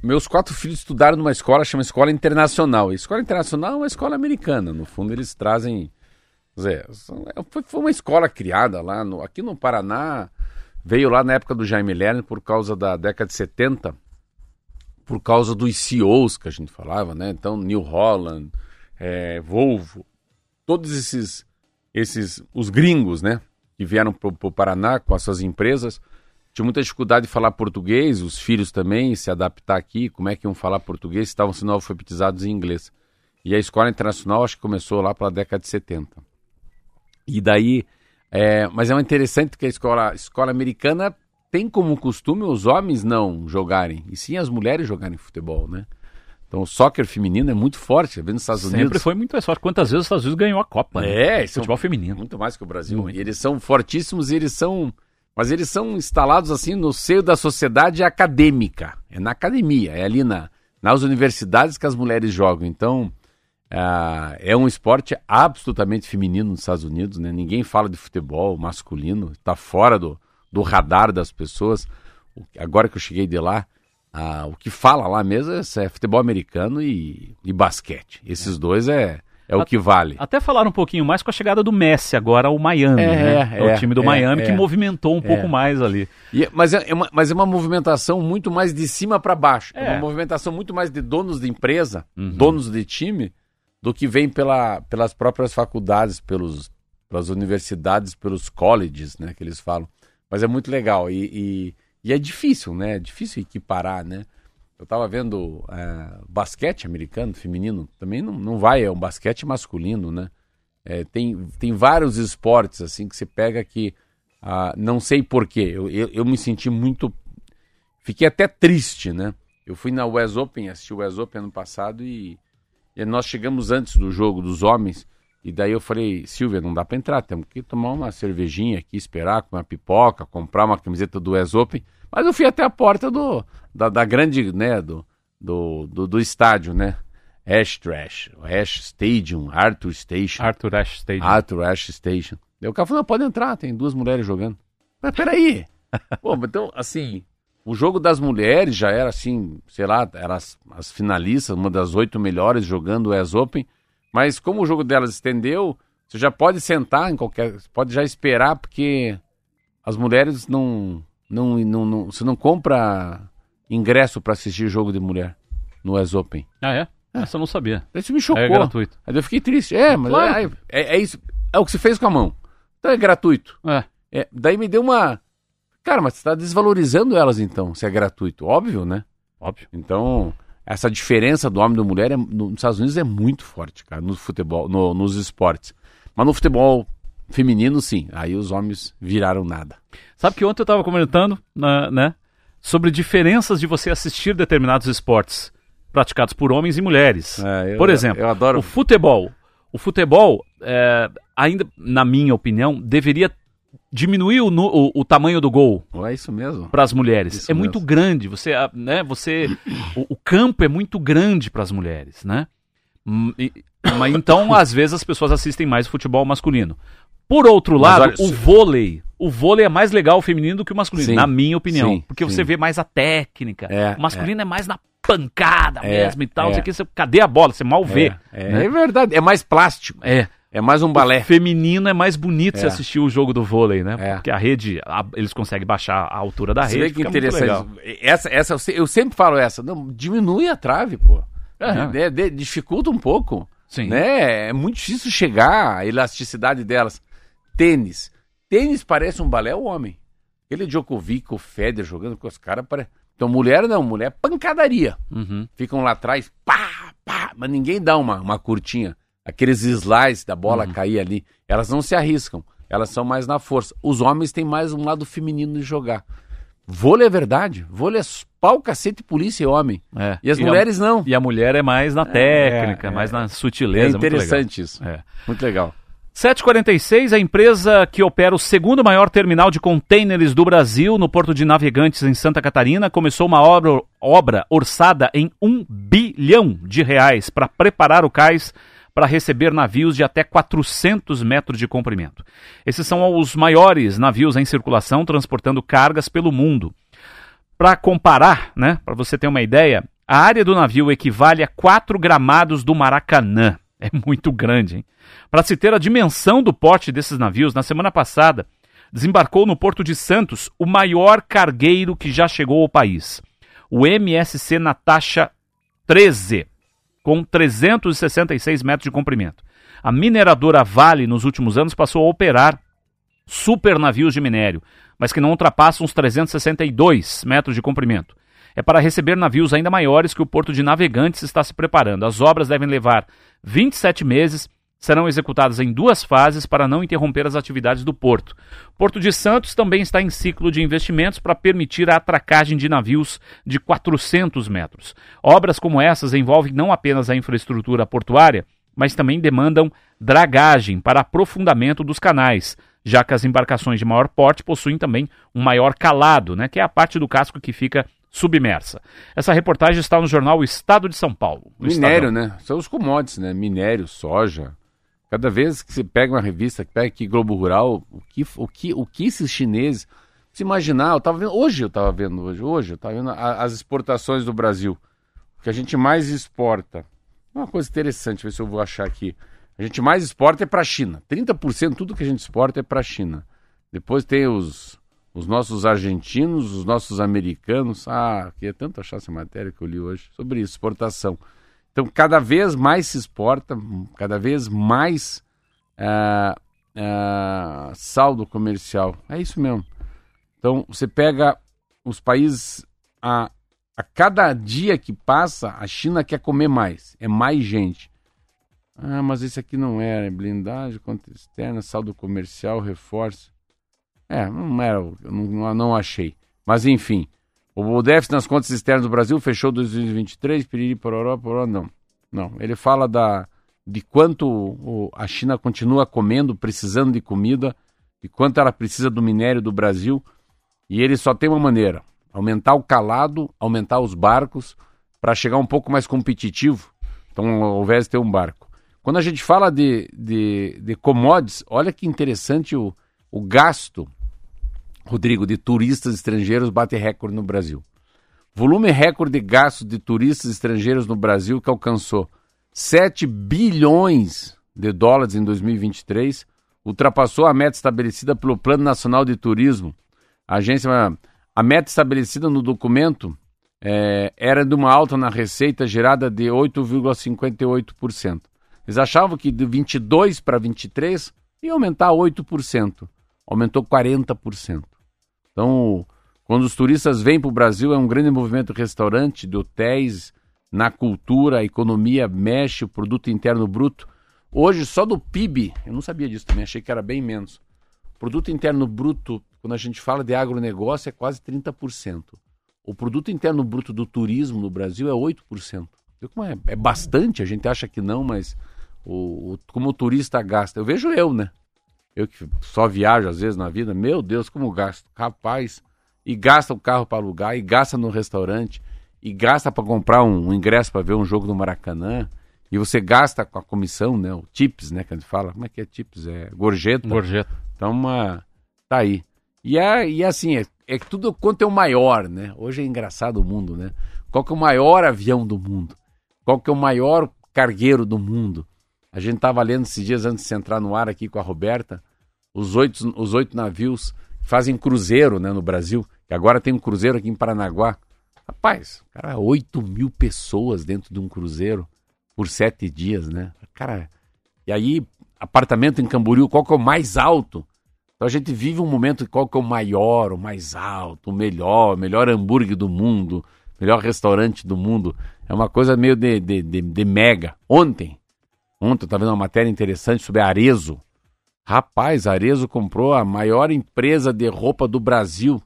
meus quatro filhos estudaram numa escola chama Escola Internacional. A escola Internacional é uma escola americana. No fundo, eles trazem. Dizer, foi uma escola criada lá no... aqui no Paraná veio lá na época do Jaime Lerner por causa da década de 70, por causa dos CEOs que a gente falava, né? Então, New Holland, é, Volvo, todos esses, esses, os gringos, né? Que vieram para o Paraná com as suas empresas, tinham muita dificuldade de falar português, os filhos também, se adaptar aqui, como é que iam falar português, estavam sendo alfabetizados em inglês. E a escola internacional acho que começou lá pela década de 70. E daí é, mas é interessante que a escola, escola americana tem como costume os homens não jogarem, e sim as mulheres jogarem futebol, né? Então o soccer feminino é muito forte, vendo nos Estados Sempre Unidos. Sempre foi muito forte. Quantas vezes os Estados Unidos ganhou a Copa? Né? É, futebol feminino. Muito mais que o Brasil. Muito. E eles são fortíssimos e eles são. Mas eles são instalados assim no seio da sociedade acadêmica. É na academia, é ali na, nas universidades que as mulheres jogam. Então, Uh, é um esporte absolutamente feminino nos Estados Unidos, né? Ninguém fala de futebol masculino, está fora do, do radar das pessoas. Agora que eu cheguei de lá, uh, o que fala lá mesmo é, é futebol americano e, e basquete. Esses é. dois é, é o que vale. Até falar um pouquinho mais com a chegada do Messi agora ao Miami, é, né? É, o time do é, Miami que é. movimentou um pouco mais ali. E, mas, é, uma, mas é uma movimentação muito mais de cima para baixo. É. uma movimentação muito mais de donos de empresa, uhum. donos de time, do que vem pela, pelas próprias faculdades, pelos, pelas universidades, pelos colleges, né, que eles falam. Mas é muito legal e, e, e é difícil, né? É difícil equiparar, né? Eu estava vendo é, basquete americano, feminino, também não, não vai, é um basquete masculino, né? É, tem, tem vários esportes assim que você pega que ah, não sei porquê, eu, eu, eu, me senti muito. Fiquei até triste, né? Eu fui na West Open, assisti o West Open ano passado e e nós chegamos antes do jogo dos homens. E daí eu falei, Silvia, não dá para entrar, temos que tomar uma cervejinha aqui, esperar, comer uma pipoca, comprar uma camiseta do West Open. Mas eu fui até a porta do, da, da grande, né, do, do, do, do, estádio, né? Ash Trash, Ash Stadium, Arthur Station. Arthur Ash Stadium. Arthur Ash Station. Daí o cara falou, não, pode entrar, tem duas mulheres jogando. Mas peraí. Pô, então, assim, o jogo das mulheres já era assim, sei lá, eram as, as finalistas, uma das oito melhores jogando o US Open. Mas como o jogo delas estendeu, você já pode sentar em qualquer. Pode já esperar, porque as mulheres não. Não, não, não você não compra ingresso para assistir jogo de mulher no US Open. Ah, é? é. Essa eu não sabia. Isso me chocou. É gratuito. Aí eu fiquei triste. É, mas claro. é, é, é, isso. É o que você fez com a mão. Então é gratuito. É. é daí me deu uma. Cara, mas você está desvalorizando elas então, se é gratuito. Óbvio, né? Óbvio. Então, essa diferença do homem e da mulher é, nos Estados Unidos é muito forte, cara, no futebol, no, nos esportes. Mas no futebol feminino, sim. Aí os homens viraram nada. Sabe que ontem eu estava comentando, né, sobre diferenças de você assistir determinados esportes praticados por homens e mulheres. É, eu, por exemplo, eu adoro... o futebol. O futebol, é, ainda, na minha opinião, deveria diminuir o, o, o, tamanho do gol. É isso mesmo. Para as mulheres. Isso é mesmo. muito grande. Você, né, você, o, o campo é muito grande para as mulheres, né? Hum, e, mas então, às vezes as pessoas assistem mais futebol masculino. Por outro lado, olha, o vôlei, o vôlei é mais legal o feminino do que o masculino, sim, na minha opinião, sim, porque sim. você vê mais a técnica. É, o masculino é, é mais na pancada é, mesmo e tal. É. Aqui, você, cadê a bola? Você mal vê. É, né? é verdade, é mais plástico. É. É mais um balé. O feminino é mais bonito é. se assistir o jogo do vôlei, né? É. Porque a rede, a, eles conseguem baixar a altura da Você rede. Vê que interessante. Essa, essa, eu sempre falo essa. Não, diminui a trave, pô. É. É, dificulta um pouco. Sim. Né? É muito difícil chegar a elasticidade delas. Tênis. Tênis parece um balé o homem. Ele Djokovic, o Federer jogando com os caras. Pare... Então, mulher não, mulher pancadaria. Uhum. Ficam lá atrás, pá, pá, mas ninguém dá uma, uma curtinha aqueles slides da bola uhum. cair ali, elas não se arriscam, elas são mais na força. Os homens têm mais um lado feminino de jogar. Vôlei é verdade. Vôlei é pau, cacete, polícia e homem. É. E as a- mulheres não. E a mulher é mais na técnica, é. mais na É sutileza. muito legal. interessante isso. É. Muito legal. 746, a empresa que opera o segundo maior terminal de contêineres do Brasil, no Porto de Navegantes, em Santa Catarina, começou uma obra, obra orçada em um bilhão de reais para preparar o cais para receber navios de até 400 metros de comprimento. Esses são os maiores navios em circulação transportando cargas pelo mundo. Para comparar, né, para você ter uma ideia, a área do navio equivale a 4 gramados do Maracanã. É muito grande, hein? Para se ter a dimensão do porte desses navios, na semana passada desembarcou no Porto de Santos o maior cargueiro que já chegou ao país, o MSC Natasha 13, com 366 metros de comprimento. A mineradora Vale, nos últimos anos, passou a operar super navios de minério, mas que não ultrapassam os 362 metros de comprimento. É para receber navios ainda maiores que o Porto de Navegantes está se preparando. As obras devem levar 27 meses, serão executadas em duas fases para não interromper as atividades do porto. Porto de Santos também está em ciclo de investimentos para permitir a atracagem de navios de 400 metros. Obras como essas envolvem não apenas a infraestrutura portuária, mas também demandam dragagem para aprofundamento dos canais, já que as embarcações de maior porte possuem também um maior calado, né, que é a parte do casco que fica submersa. Essa reportagem está no jornal O Estado de São Paulo. Minério, Estadão. né? São os commodities, né? Minério, soja. Cada vez que você pega uma revista, que pega aqui Globo Rural, o que, o que, o que esses chineses. Se imaginar, eu tava vendo. Hoje eu tava vendo, hoje, hoje eu tava vendo a- as exportações do Brasil. O que a gente mais exporta. Uma coisa interessante, ver se eu vou achar aqui. A gente mais exporta é para a China. 30% tudo que a gente exporta é para a China. Depois tem os, os nossos argentinos, os nossos americanos. Ah, queria tanto achar essa matéria que eu li hoje sobre exportação. Então, cada vez mais se exporta, cada vez mais ah, ah, saldo comercial. É isso mesmo. Então, você pega os países, a, a cada dia que passa, a China quer comer mais, é mais gente. Ah, mas esse aqui não era, é blindagem, conta externa, saldo comercial, reforço. É, não era, não, não, achei. Mas enfim, o déficit nas contas externas do Brasil fechou 2023, piriri, pororó, pororó, não. Não, ele fala da, de quanto a China continua comendo, precisando de comida, e quanto ela precisa do minério do Brasil, e ele só tem uma maneira, aumentar o calado, aumentar os barcos, para chegar um pouco mais competitivo, então ao invés de ter um barco. Quando a gente fala de, de, de commodities, olha que interessante o, o gasto, Rodrigo, de turistas estrangeiros bate recorde no Brasil. Volume recorde de gastos de turistas estrangeiros no Brasil que alcançou 7 bilhões de dólares em 2023, ultrapassou a meta estabelecida pelo Plano Nacional de Turismo. A agência, a meta estabelecida no documento eh, era de uma alta na receita gerada de 8,58%. Eles achavam que de 22 para 23 ia aumentar 8%. Aumentou 40%. Então, quando os turistas vêm para o Brasil, é um grande movimento de restaurante, de hotéis, na cultura, a economia mexe, o produto interno bruto. Hoje, só do PIB, eu não sabia disso também, achei que era bem menos. Produto interno bruto, quando a gente fala de agronegócio, é quase 30%. O produto interno bruto do turismo no Brasil é 8%. Viu como é, é bastante, a gente acha que não, mas o, o- como o turista gasta. Eu vejo eu, né? Eu que só viajo às vezes na vida, meu Deus, como gasto. Rapaz, e gasta o carro para alugar, e gasta no restaurante, e gasta para comprar um, um ingresso para ver um jogo do Maracanã, e você gasta com a comissão, né? O tips, né? Que a gente fala. Como é que é tips? É gorjeta. Gorjeta. Então, uma... tá aí. E, é, e assim, é, é tudo quanto é o maior, né? Hoje é engraçado o mundo, né? Qual que é o maior avião do mundo? Qual que é o maior cargueiro do mundo? A gente estava lendo esses dias antes de entrar no ar aqui com a Roberta, os oito, os oito navios que fazem cruzeiro né, no Brasil, que agora tem um cruzeiro aqui em Paranaguá. Rapaz, cara, 8 mil pessoas dentro de um cruzeiro por sete dias, né? Cara, e aí, apartamento em Camboriú, qual que é o mais alto? Então a gente vive um momento de qual que é o maior, o mais alto, o melhor, o melhor hambúrguer do mundo, melhor restaurante do mundo. É uma coisa meio de, de, de, de mega. Ontem, ontem eu estava vendo uma matéria interessante sobre Arezo. Rapaz, Arezo comprou a maior empresa de roupa do Brasil.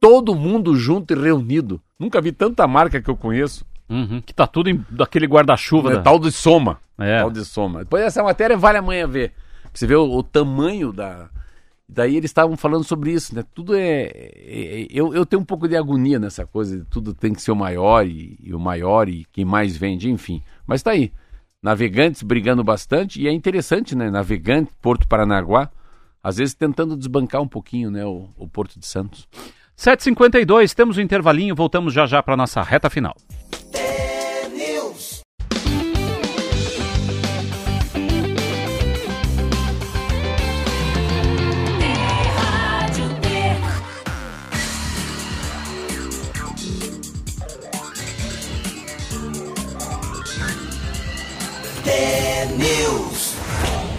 todo mundo junto e reunido. Nunca vi tanta marca que eu conheço. Uhum, que tá tudo em, daquele guarda-chuva. É da... Tal de soma. É. Tal de soma. Depois essa matéria vale amanhã ver. Você vê o, o tamanho da. Daí eles estavam falando sobre isso, né? Tudo é. é- é- eu, eu tenho um pouco de agonia nessa coisa, de tudo tem que ser o maior e, e o maior e quem mais vende, enfim. Mas tá aí. Navegantes brigando bastante, e é interessante, né? Navegante, Porto Paranaguá, às vezes tentando desbancar um pouquinho, né? O, o Porto de Santos. 7h52, temos um intervalinho, voltamos já já para nossa reta final.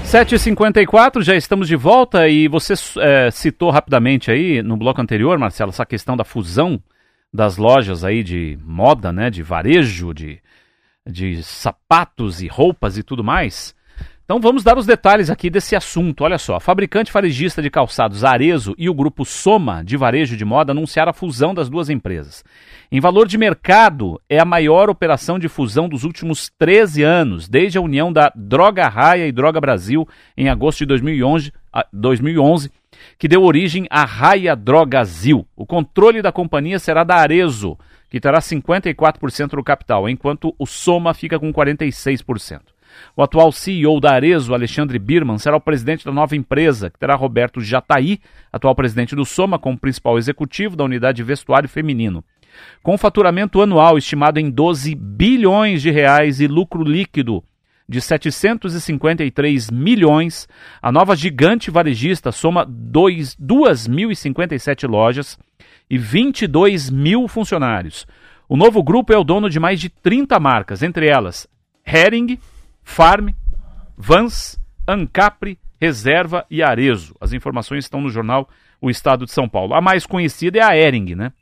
7h54, já estamos de volta e você é, citou rapidamente aí no bloco anterior, Marcelo, essa questão da fusão das lojas aí de moda, né, de varejo, de, de sapatos e roupas e tudo mais. Então vamos dar os detalhes aqui desse assunto. Olha só, a fabricante varejista de calçados Arezo e o grupo Soma de varejo de moda anunciaram a fusão das duas empresas. Em valor de mercado, é a maior operação de fusão dos últimos 13 anos, desde a união da Droga Raia e Droga Brasil em agosto de 2011, ah, 2011 que deu origem à Raia Drogazil. O controle da companhia será da Arezo, que terá 54% do capital, enquanto o Soma fica com 46%. O atual CEO da Arezo, Alexandre Birman, será o presidente da nova empresa, que terá Roberto Jataí, atual presidente do Soma, como principal executivo da unidade de vestuário feminino. Com faturamento anual estimado em 12 bilhões de reais e lucro líquido de 753 milhões, a nova gigante varejista soma 2.057 lojas e 22 mil funcionários. O novo grupo é o dono de mais de 30 marcas, entre elas Hering, Farm, Vans, Ancapri, Reserva e Arezo. As informações estão no jornal O Estado de São Paulo. A mais conhecida é a Hering, né?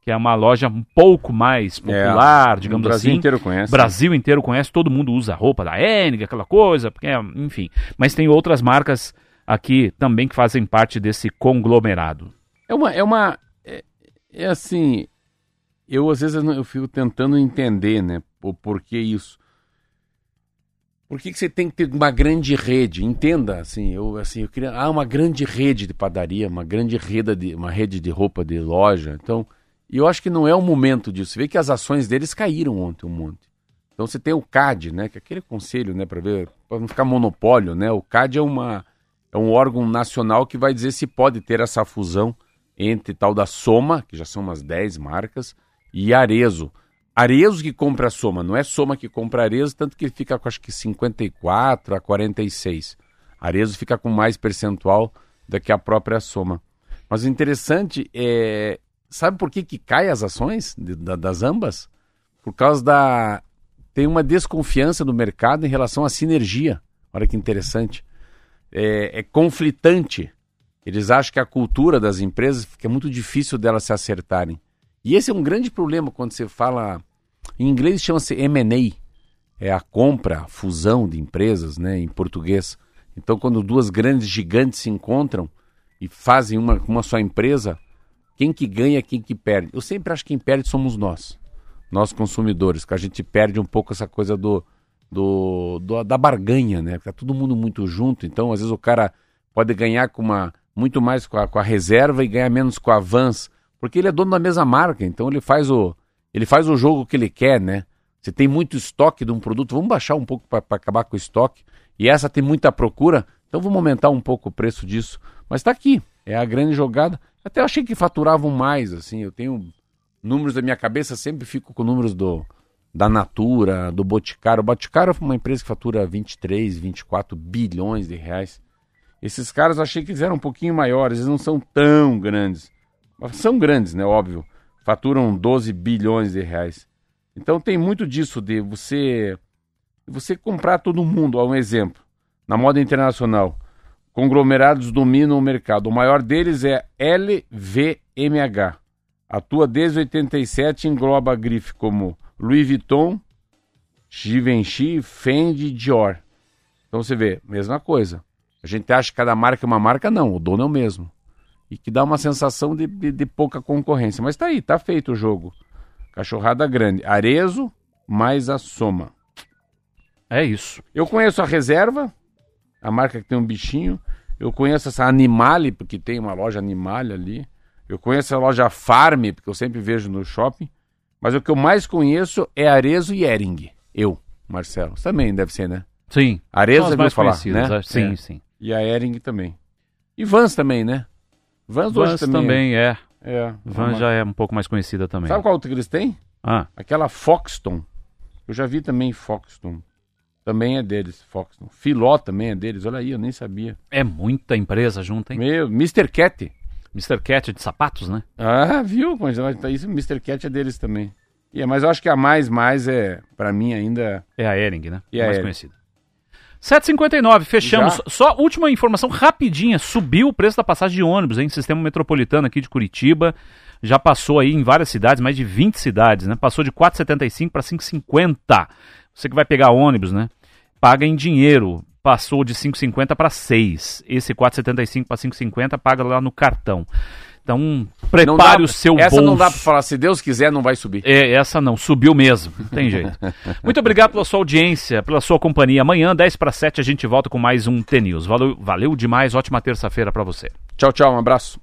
Que é uma loja um pouco mais popular, É, digamos o Brasil assim. inteiro conhece. Brasil inteiro conhece, todo mundo usa a roupa da Hering, aquela coisa, porque, é, enfim. Mas tem outras marcas aqui também que fazem parte desse conglomerado. É uma. É, uma é, é assim. Eu, às vezes, eu fico tentando entender, né? O porquê isso. Por que, que você tem que ter uma grande rede? Entenda, assim, eu, assim, eu queria. Ah, uma grande rede de padaria, uma grande rede de, uma rede de roupa de loja. Então, e eu acho que não é o momento disso. Você vê que as ações deles caíram ontem um monte. Então você tem o CAD, né? Que é aquele conselho, né? Para ver, para não ficar monopólio, né? O CAD é uma é um órgão nacional que vai dizer se pode ter essa fusão entre tal da Soma, que já são umas 10 marcas, e Arezo. Arezo que compra a Soma, não é Soma que compra Arezo, tanto que ele fica com acho que 54 a 46. Arezo fica com mais percentual do que a própria Soma. Mas o interessante é, sabe por que que cai as ações de- da- das ambas? Por causa da tem uma desconfiança do mercado em relação à sinergia. Olha que interessante. É, é conflitante. Eles acham que a cultura das empresas fica muito difícil delas se acertarem. E esse é um grande problema quando você fala. Em inglês chama-se M&A. É a compra, a fusão de empresas, né, em português. Então, quando duas grandes gigantes se encontram e fazem uma, uma só empresa, quem que ganha, quem que perde? Eu sempre acho que quem perde somos nós, nós consumidores, que a gente perde um pouco essa coisa do, do, do- da barganha, né? Tá todo mundo muito junto, então às vezes o cara pode ganhar com uma muito mais com a, com a reserva e ganhar menos com a Vans, porque ele é dono da mesma marca, então ele faz o ele faz o jogo que ele quer, né? Você tem muito estoque de um produto, vamos baixar um pouco para acabar com o estoque. E essa tem muita procura, então vamos aumentar um pouco o preço disso. Mas está aqui, é a grande jogada. Até achei que faturavam mais, assim. Eu tenho números da minha cabeça, sempre fico com números do da Natura, do Boticário. O Boticário é uma empresa que fatura 23, 24 bilhões de reais. Esses caras achei que eles eram um pouquinho maiores, eles não são tão grandes. São grandes, né? Óbvio. Faturam 12 bilhões de reais. Então tem muito disso de você você comprar todo mundo, ó, um exemplo. Na moda internacional, conglomerados dominam o mercado. O maior deles é LVMH. Atua desde 87 e engloba grife como Louis Vuitton, Givenchy, Fendi Dior. Então você vê, mesma coisa. A gente acha que cada marca é uma marca, não, o dono é o mesmo. E que dá uma sensação de, de, de pouca concorrência. Mas tá aí, tá feito o jogo. Cachorrada grande. Arezo mais a soma. É isso. Eu conheço a reserva, a marca que tem um bichinho. Eu conheço essa Animale, porque tem uma loja Animale ali. Eu conheço a loja Farm, porque eu sempre vejo no shopping. Mas o que eu mais conheço é Arezo e Ering. Eu, Marcelo. Também deve ser, né? Sim. Arezo é mais falar, né? acho- Sim, É. sim. E a Ering também. E Vans também, né? Vans, Vans também. também é. É. é Van uma- já é um pouco mais conhecida também. Sabe qual outro que eles têm? Ah, Aquela Foxton. Eu já vi também Foxton. Também é deles, Foxton. Filó também é deles. Olha aí, eu nem sabia. é muita empresa junto, hein? Meu, Mr. Cat. Mr. Cat de sapatos, né? Ah, viu? Mas tá isso, Mr. Cat é deles também. E é, mas eu acho que a mais, mais é, pra mim ainda. É a Ering, né? A mais Hering. conhecida. 7,59, fechamos. Já? Só última informação rapidinha. Subiu o preço da passagem de ônibus, hein? Sistema metropolitano aqui de Curitiba. Já passou aí em várias cidades, mais de 20 cidades, né? Passou de 4,75 para 5,50. Você que vai pegar ônibus, né? Paga em dinheiro. Passou de 5,50 para 6. Esse 4,75 para 5,50 paga lá no cartão. Então, prepare dá- o seu Essa bolso. não dá pra falar, se Deus quiser, não vai subir. É, essa não, subiu mesmo, não tem jeito. Muito obrigado pela sua audiência, pela sua companhia. Amanhã, 10 para 7, a gente volta com mais um T-News. Valeu, valeu demais, ótima terça-feira para você. Tchau, tchau, um abraço.